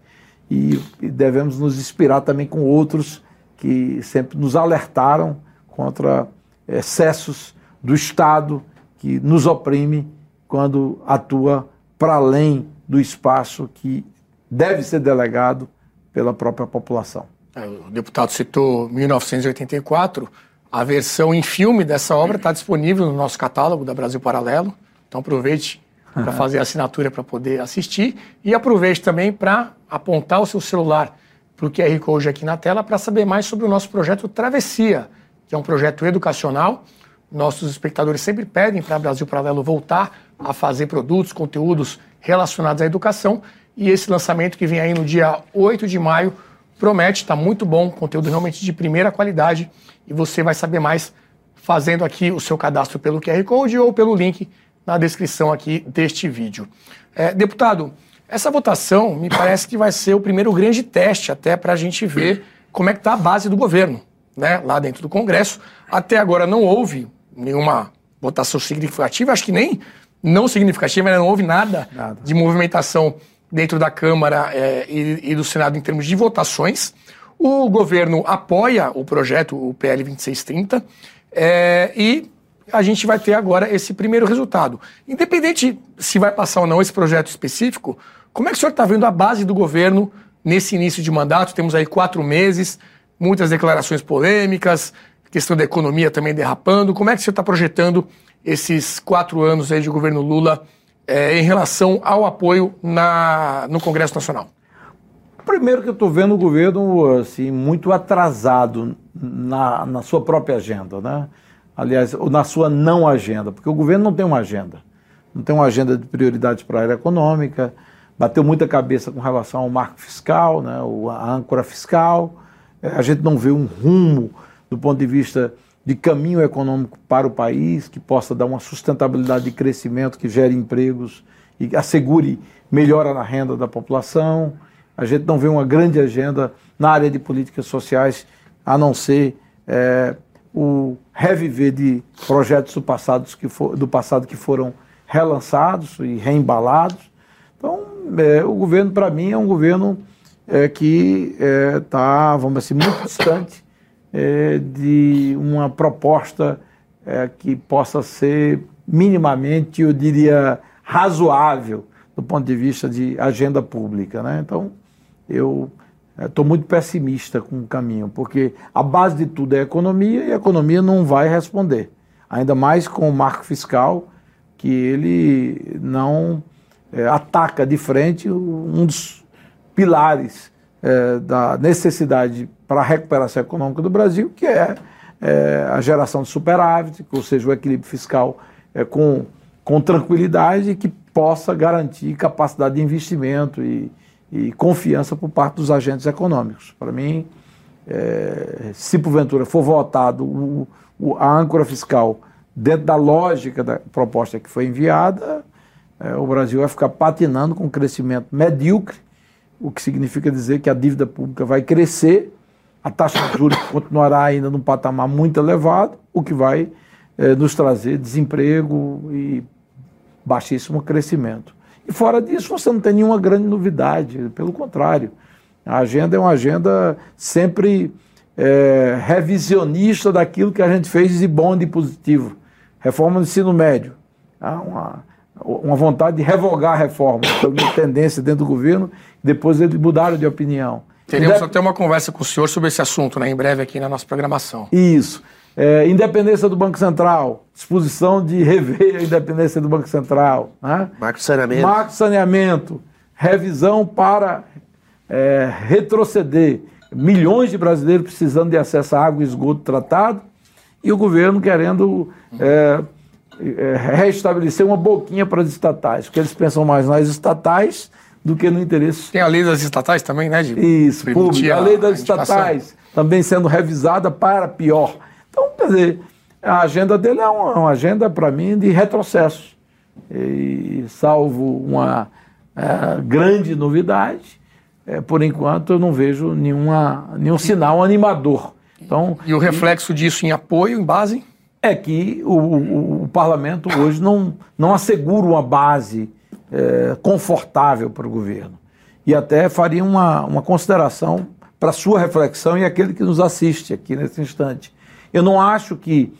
e, e devemos nos inspirar também com outros que sempre nos alertaram contra excessos do Estado que nos oprime quando atua para além do espaço que deve ser delegado pela própria população. É, o deputado citou 1984. A versão em filme dessa obra está disponível no nosso catálogo da Brasil Paralelo. Então aproveite para fazer a assinatura para poder assistir e aproveite também para apontar o seu celular para o QR Code aqui na tela para saber mais sobre o nosso projeto Travessia, que é um projeto educacional. Nossos espectadores sempre pedem para Brasil Paralelo voltar a fazer produtos, conteúdos relacionados à educação e esse lançamento que vem aí no dia 8 de maio promete, está muito bom, conteúdo realmente de primeira qualidade e você vai saber mais fazendo aqui o seu cadastro pelo QR Code ou pelo link na descrição aqui deste vídeo. É, deputado, essa votação me parece que vai ser o primeiro grande teste até para a gente ver como é que está a base do governo, né, lá dentro do Congresso. Até agora não houve nenhuma votação significativa, acho que nem não significativa, não houve nada, nada. de movimentação dentro da Câmara é, e, e, do Senado em termos de votações. O governo apoia o projeto, o PL 2630, é, e a gente vai ter agora esse primeiro resultado. Independente se vai passar ou não esse projeto específico, como é que o senhor está vendo a base do governo nesse início de mandato? Temos aí quatro meses, muitas declarações polêmicas, questão da economia também derrapando. Como é que senhor está projetando esses quatro anos aí de governo Lula é, em relação ao apoio na, no Congresso Nacional? Primeiro que eu estou vendo o governo assim, muito atrasado na, na sua própria agenda, né? Aliás, na sua não agenda, porque o governo não tem uma agenda. Não tem uma agenda de prioridades para a área econômica, bateu muita cabeça com relação ao marco fiscal, né, a âncora fiscal. É, a gente não vê um rumo do ponto de vista de caminho econômico para o país, que possa dar uma sustentabilidade de crescimento, que gere empregos e assegure melhora na renda da população. A gente não vê uma grande agenda na área de políticas sociais, a não ser é, o reviver de projetos do passado que, for, do passado que foram relançados e reembalados. Então, é, o governo, para mim, é um governo é, que está, é, vamos dizer assim, muito distante é, de uma proposta é, que possa ser minimamente, eu diria, razoável do ponto de vista de agenda pública. Né? Então, eu estou muito pessimista com o caminho, porque a base de tudo é a economia e a economia não vai responder. Ainda mais com o marco fiscal, que ele não é, ataca de frente um dos pilares é, da necessidade para a recuperação econômica do Brasil, que é, é, a geração de superávit, ou seja, o equilíbrio fiscal é, com, com tranquilidade que possa garantir capacidade de investimento e, e confiança por parte dos agentes econômicos. Para mim, é, se porventura for votado o, o, a âncora fiscal dentro da lógica da proposta que foi enviada, é, o Brasil vai ficar patinando com um crescimento medíocre, o que significa dizer que a dívida pública vai crescer a taxa de juros continuará ainda num patamar muito elevado, o que vai eh, nos trazer desemprego e baixíssimo crescimento. E fora disso, você não tem nenhuma grande novidade, pelo contrário. A agenda é uma agenda sempre é, revisionista daquilo que a gente fez de bom e de positivo. Reforma do ensino médio. Há uma, uma vontade de revogar a reforma, uma tendência dentro do governo, depois eles mudaram de opinião. Teremos até uma conversa com o senhor sobre esse assunto, né, em breve aqui na nossa programação. Isso. É, independência do Banco Central, disposição de rever a independência do Banco Central. Né? Marco saneamento. Marco saneamento, revisão para é, retroceder. Milhões de brasileiros precisando de acesso a água e esgoto tratado e o governo querendo é, restabelecer uma boquinha para as estatais, porque eles pensam mais nas estatais do que no interesse. Tem a lei das estatais também, né? De Isso, público. A lei das estatais também sendo revisada para pior. Então, quer dizer, a agenda dele é uma, uma agenda, para mim, de retrocesso. E, salvo uma é, grande novidade, é, por enquanto eu não vejo nenhuma, nenhum sinal animador. Então, e o reflexo e, disso em apoio, em base? É que o, o, o parlamento hoje não, não assegura uma base é, confortável para o governo. E até faria uma, uma consideração para a sua reflexão e aquele que nos assiste aqui nesse instante. Eu não acho que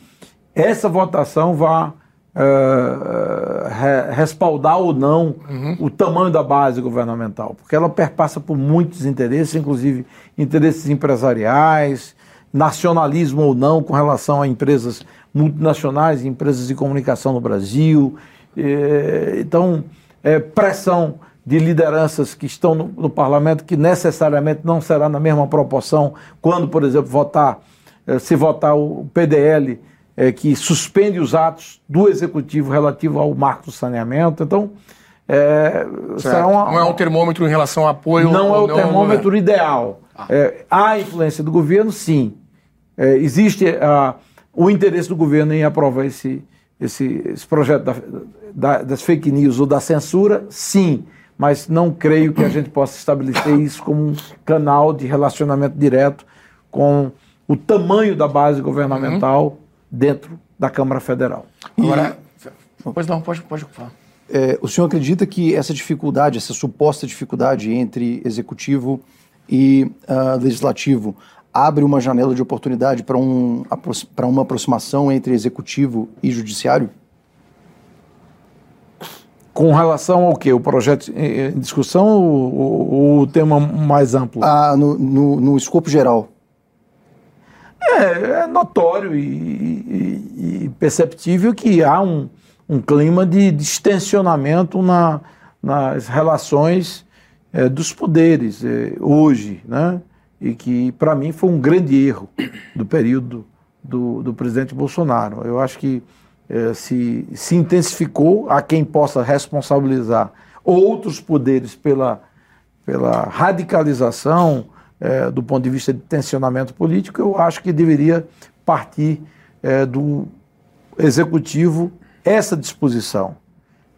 essa votação vá uh, re, respaldar ou não uhum. o tamanho da base governamental, porque ela perpassa por muitos interesses, inclusive interesses empresariais, nacionalismo ou não com relação a empresas multinacionais, empresas de comunicação no Brasil. Eh, então, é, pressão de lideranças que estão no, no, parlamento, que necessariamente não será na mesma proporção quando, por exemplo, votar, é, se votar o PDL, é, que suspende os atos do executivo relativo ao marco do saneamento. Então, é, será uma, não é um termômetro em relação ao apoio. Não é o não termômetro ideal. Ah. É, há influência do governo, sim. É, existe a, o interesse do governo em aprovar esse, esse, esse projeto da, da, das fake news ou da censura, sim, mas não creio que a gente possa estabelecer isso como um canal de relacionamento direto com o tamanho da base governamental uhum. dentro da Câmara Federal. Agora, e... pois não, pode, pode falar. É, o senhor acredita que essa dificuldade, essa suposta dificuldade entre executivo e uh, legislativo abre uma janela de oportunidade para um, uma aproximação entre executivo e judiciário? Com relação ao que? O projeto em discussão ou, o tema mais amplo? Ah, no, no, no escopo geral. É, é notório e, e, e, perceptível que há um, um clima de distensionamento na, nas relações é, dos poderes é, hoje, né? E que, para mim, foi um grande erro do período do, do presidente Bolsonaro. Eu acho que é, se, se intensificou, a quem possa responsabilizar outros poderes pela, pela radicalização é, do ponto de vista de tensionamento político, eu acho que deveria partir é, do executivo essa disposição.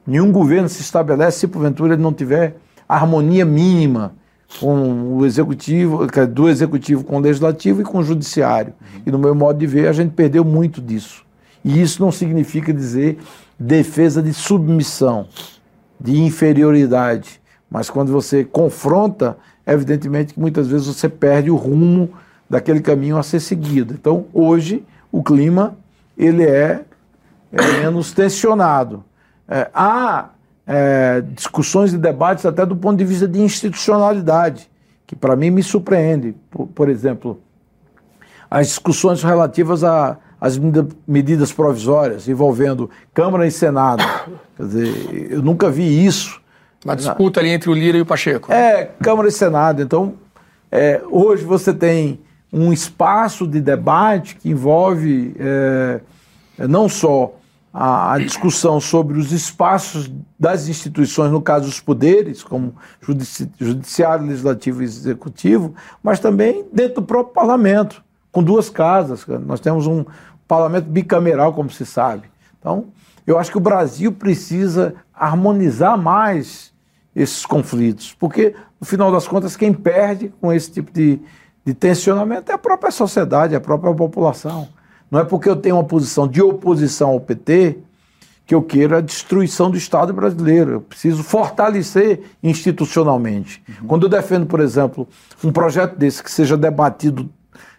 Nenhum governo se estabelece se porventura ele não tiver harmonia mínima com o executivo, do executivo com o legislativo e com o judiciário. E no meu modo de ver, a gente perdeu muito disso. E isso não significa dizer defesa de submissão, de inferioridade. Mas quando você confronta, evidentemente que muitas vezes você perde o rumo daquele caminho a ser seguido. Então, hoje, o clima ele é, é menos tensionado. É, há é, discussões e debates até do ponto de vista de institucionalidade, que para mim me surpreende. Por, por exemplo, as discussões relativas a as medidas provisórias envolvendo Câmara e Senado. Quer dizer, eu nunca vi isso. Uma disputa ali entre o Lira e o Pacheco. É, Câmara e Senado. Então, é, hoje você tem um espaço de debate que envolve é, não só a, a, discussão sobre os espaços das instituições, no caso os poderes, como judici judiciário, legislativo e executivo, mas também dentro do próprio parlamento com duas casas. Nós temos um parlamento bicameral, como se sabe. Então, eu acho que o Brasil precisa harmonizar mais esses conflitos, porque, no final das contas, quem perde com esse tipo de, de tensionamento é a própria sociedade, a própria população. Não é porque eu tenho uma posição de oposição ao PT que eu queira a destruição do Estado brasileiro. Eu preciso fortalecer institucionalmente. Uhum. Quando eu defendo, por exemplo, um projeto desse que seja debatido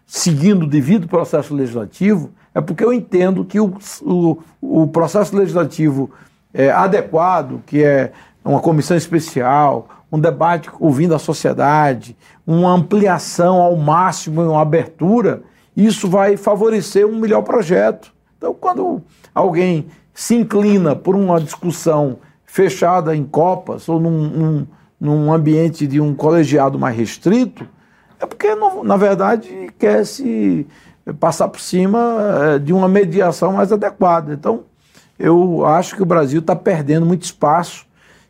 seguindo o devido processo legislativo, é porque eu entendo que o, o, o processo legislativo é adequado, que é uma comissão especial, um debate ouvindo a sociedade, uma ampliação ao máximo, uma abertura, isso vai favorecer um melhor projeto. Então, quando alguém se inclina por uma discussão fechada em copas ou num, num, num ambiente de um colegiado mais restrito, é porque, na verdade, quer se passar por cima eh, de uma mediação mais adequada. Então, eu acho que o Brasil está perdendo muito espaço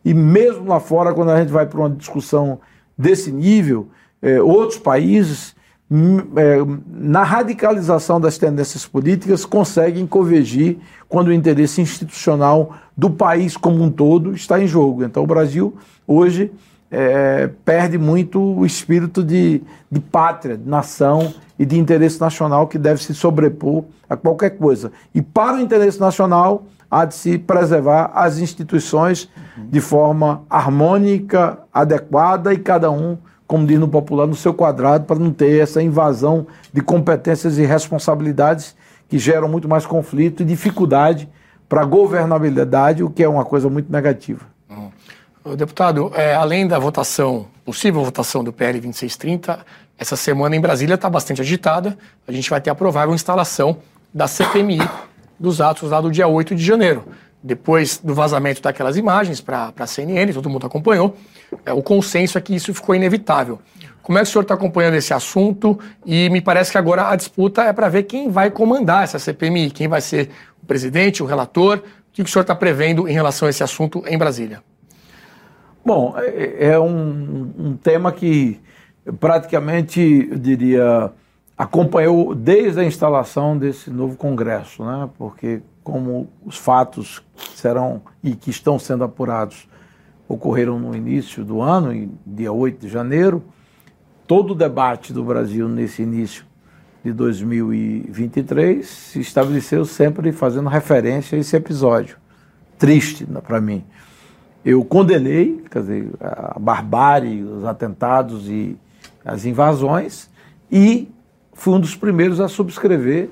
e mesmo lá fora, quando a gente vai para uma discussão desse nível, é, outros países, na radicalização das tendências políticas, conseguem convergir quando o interesse institucional do país como um todo está em jogo. Então, o Brasil, hoje, é, perde muito o espírito de, de pátria, de nação e de interesse nacional que deve se sobrepor a qualquer coisa. E para o interesse nacional, há de se preservar as instituições de forma harmônica, adequada e cada um, como diz no popular, no seu quadrado, para não ter essa invasão de competências e responsabilidades que geram muito mais conflito e dificuldade para a governabilidade, o que é uma coisa muito negativa. Hum. Deputado, é, além da votação, possível votação do PL 2630, essa semana em Brasília está bastante agitada. A gente vai ter a provável instalação da CPMI dos atos lá do dia 8 de janeiro. Depois do vazamento daquelas imagens para a CNN, todo mundo acompanhou, é, o consenso é que isso ficou inevitável. Como é que o senhor está acompanhando esse assunto? E me parece que agora a disputa é para ver quem vai comandar essa CPMI, quem vai ser o presidente, o relator. O que, o senhor está prevendo em relação a esse assunto em Brasília? Bom, é, é um, um tema que praticamente, eu diria, acompanhou desde a instalação desse novo Congresso, né? porque como os fatos serão e que estão sendo apurados ocorreram no início do ano, em dia 8 de janeiro, todo o debate do Brasil nesse início de 2023 se estabeleceu sempre fazendo referência a esse episódio triste para mim. Eu condenei, quer dizer, a barbárie, os atentados e as invasões e fui um dos primeiros a subscrever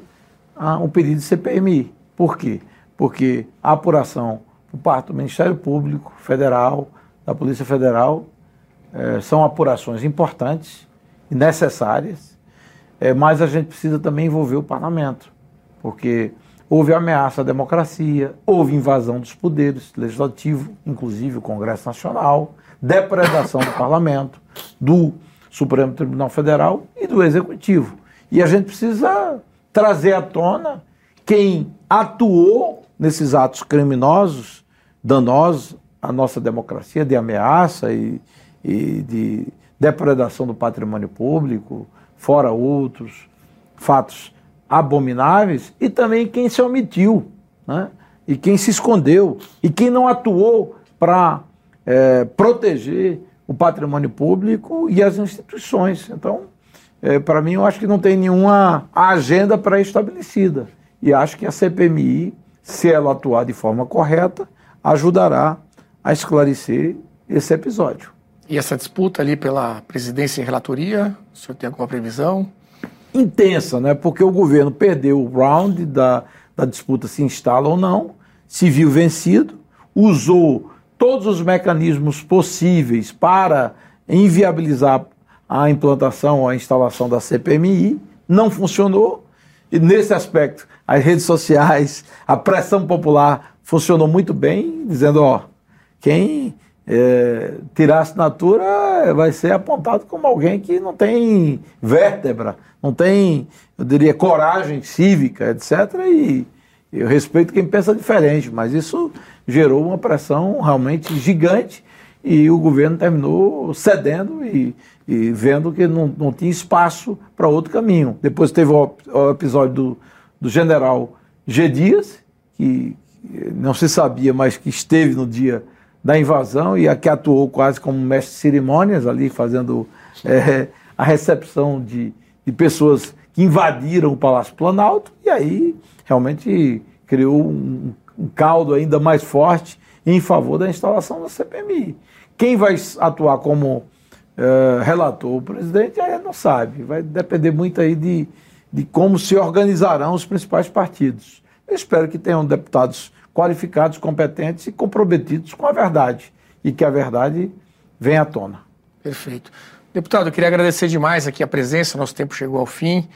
ah, um pedido de CPMI. Por quê? Porque a apuração por parte do Ministério Público Federal, da Polícia Federal, eh, são apurações importantes e necessárias, eh, mas a gente precisa também envolver o parlamento, porque houve ameaça à democracia, houve invasão dos poderes, legislativo, inclusive o Congresso Nacional, depredação do parlamento, do Supremo Tribunal Federal e do Executivo. E a gente precisa trazer à tona quem atuou nesses atos criminosos, danosos à nossa democracia, de ameaça e, e de depredação do patrimônio público, fora outros fatos abomináveis, e também quem se omitiu, né? e quem se escondeu, e quem não atuou para é, proteger o patrimônio público e as instituições. Então, é, para mim, eu acho que não tem nenhuma agenda pré-estabelecida. E acho que a CPMI, se ela atuar de forma correta, ajudará a esclarecer esse episódio. E essa disputa ali pela presidência e relatoria, o senhor tem alguma previsão? Intensa, né? Porque o governo perdeu o round da, da disputa se instala ou não, se viu vencido, usou todos os mecanismos possíveis para inviabilizar a implantação, a instalação da CPMI, não funcionou. E nesse aspecto, as redes sociais, a pressão popular funcionou muito bem, dizendo, ó, quem é, tirar a assinatura vai ser apontado como alguém que não tem vértebra, não tem, eu diria, coragem cívica, etc. E eu respeito quem pensa diferente, mas isso gerou uma pressão realmente gigante e o governo terminou cedendo e, e vendo que não, não tinha espaço para outro caminho. Depois teve o, o episódio do, do general G. Dias, que não se sabia, mas que esteve no dia da invasão e que atuou quase como mestre de cerimônias ali, fazendo é, a recepção de, de pessoas que invadiram o Palácio Planalto, e aí realmente criou um, um caldo ainda mais forte em favor da instalação da CPMI. Quem vai atuar como uh, relator, o presidente, aí não sabe. Vai depender muito aí de, de como se organizarão os principais partidos. Eu espero que tenham deputados qualificados, competentes e comprometidos com a verdade e que a verdade venha à tona. Perfeito. Deputado, eu queria agradecer demais aqui a presença, nosso tempo chegou ao fim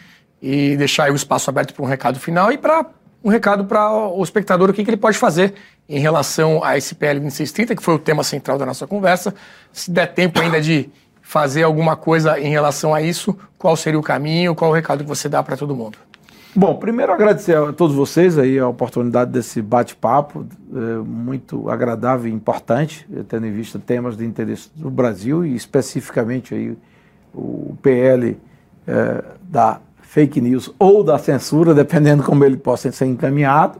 e deixar o espaço aberto para um recado final e para um recado para o espectador o que, que ele pode fazer em relação a esse PL 2630, que foi o tema central da nossa conversa. Se der tempo ainda de fazer alguma coisa em relação a isso, qual seria o caminho, qual o recado que você dá para todo mundo? Bom, primeiro agradecer a todos vocês aí a oportunidade desse bate-papo, é, muito agradável e importante, tendo em vista temas de interesse do Brasil e especificamente aí o PL é, da fake news ou da censura, dependendo como ele possa ser encaminhado.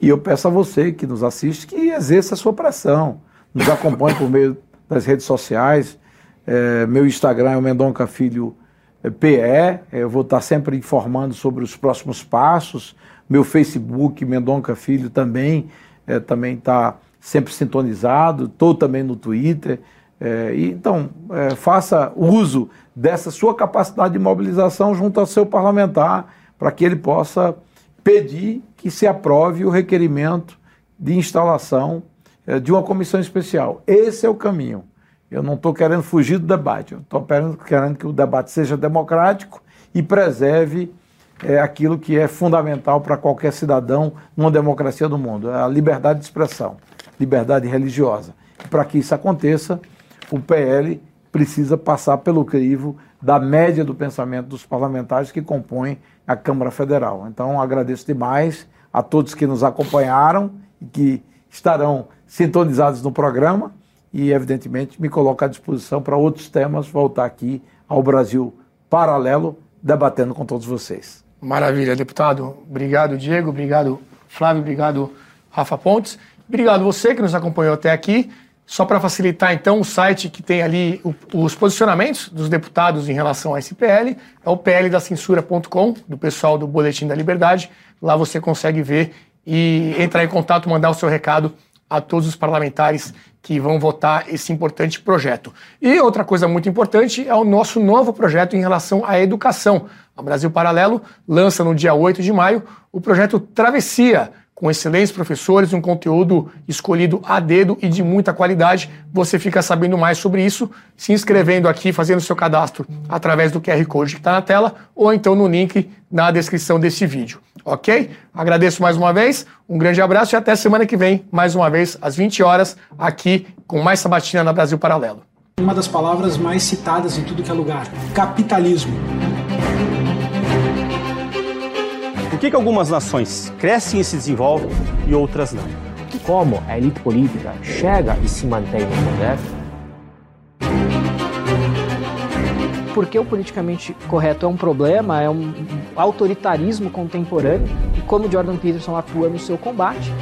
E eu peço a você que nos assiste que exerça a sua pressão, nos acompanhe por meio das redes sociais. É, meu Instagram é o Mendonca Filho PE, é, eu vou estar sempre informando sobre os próximos passos. Meu Facebook, Mendonca Filho, também é, também está sempre sintonizado. Estou também no Twitter. É, então, é, faça uso dessa sua capacidade de mobilização junto ao seu parlamentar, para que ele possa pedir que se aprove o requerimento de instalação é, de uma comissão especial. Esse é o caminho. Eu não estou querendo fugir do debate, eu estou querendo que o debate seja democrático e preserve é, aquilo que é fundamental para qualquer cidadão numa democracia do mundo, a liberdade de expressão, liberdade religiosa. Para que isso aconteça, o PL precisa passar pelo crivo da média do pensamento dos parlamentares que compõem a Câmara Federal. Então, agradeço demais a todos que nos acompanharam e que estarão sintonizados no programa e, evidentemente, me coloco à disposição para outros temas, voltar aqui ao Brasil Paralelo, debatendo com todos vocês. Maravilha, deputado. Obrigado, Diego. Obrigado, Flávio. Obrigado, Rafa Pontes. Obrigado você que nos acompanhou até aqui. Só para facilitar, então, o site que tem ali os posicionamentos dos deputados em relação a esse PL é o pldacensura.com, do pessoal do Boletim da Liberdade. Lá você consegue ver e entrar em contato, mandar o seu recado a todos os parlamentares que vão votar esse importante projeto. E outra coisa muito importante é o nosso novo projeto em relação à educação. A Brasil Paralelo lança no dia 8 de maio o projeto Travessia, com excelentes professores, um conteúdo escolhido a dedo e de muita qualidade. Você fica sabendo mais sobre isso se inscrevendo aqui, fazendo seu cadastro através do QR Code que está na tela ou então no link na descrição desse vídeo. Ok? Agradeço mais uma vez, um grande abraço e até semana que vem, mais uma vez, às 20 horas, aqui com mais Sabatina na Brasil Paralelo. Uma das palavras mais citadas em tudo que é lugar: capitalismo. Por que, que algumas nações crescem e se desenvolvem e outras não? Como a elite política chega e se mantém no poder? Porque o politicamente correto é um problema, é um autoritarismo contemporâneo e como Jordan Peterson atua no seu combate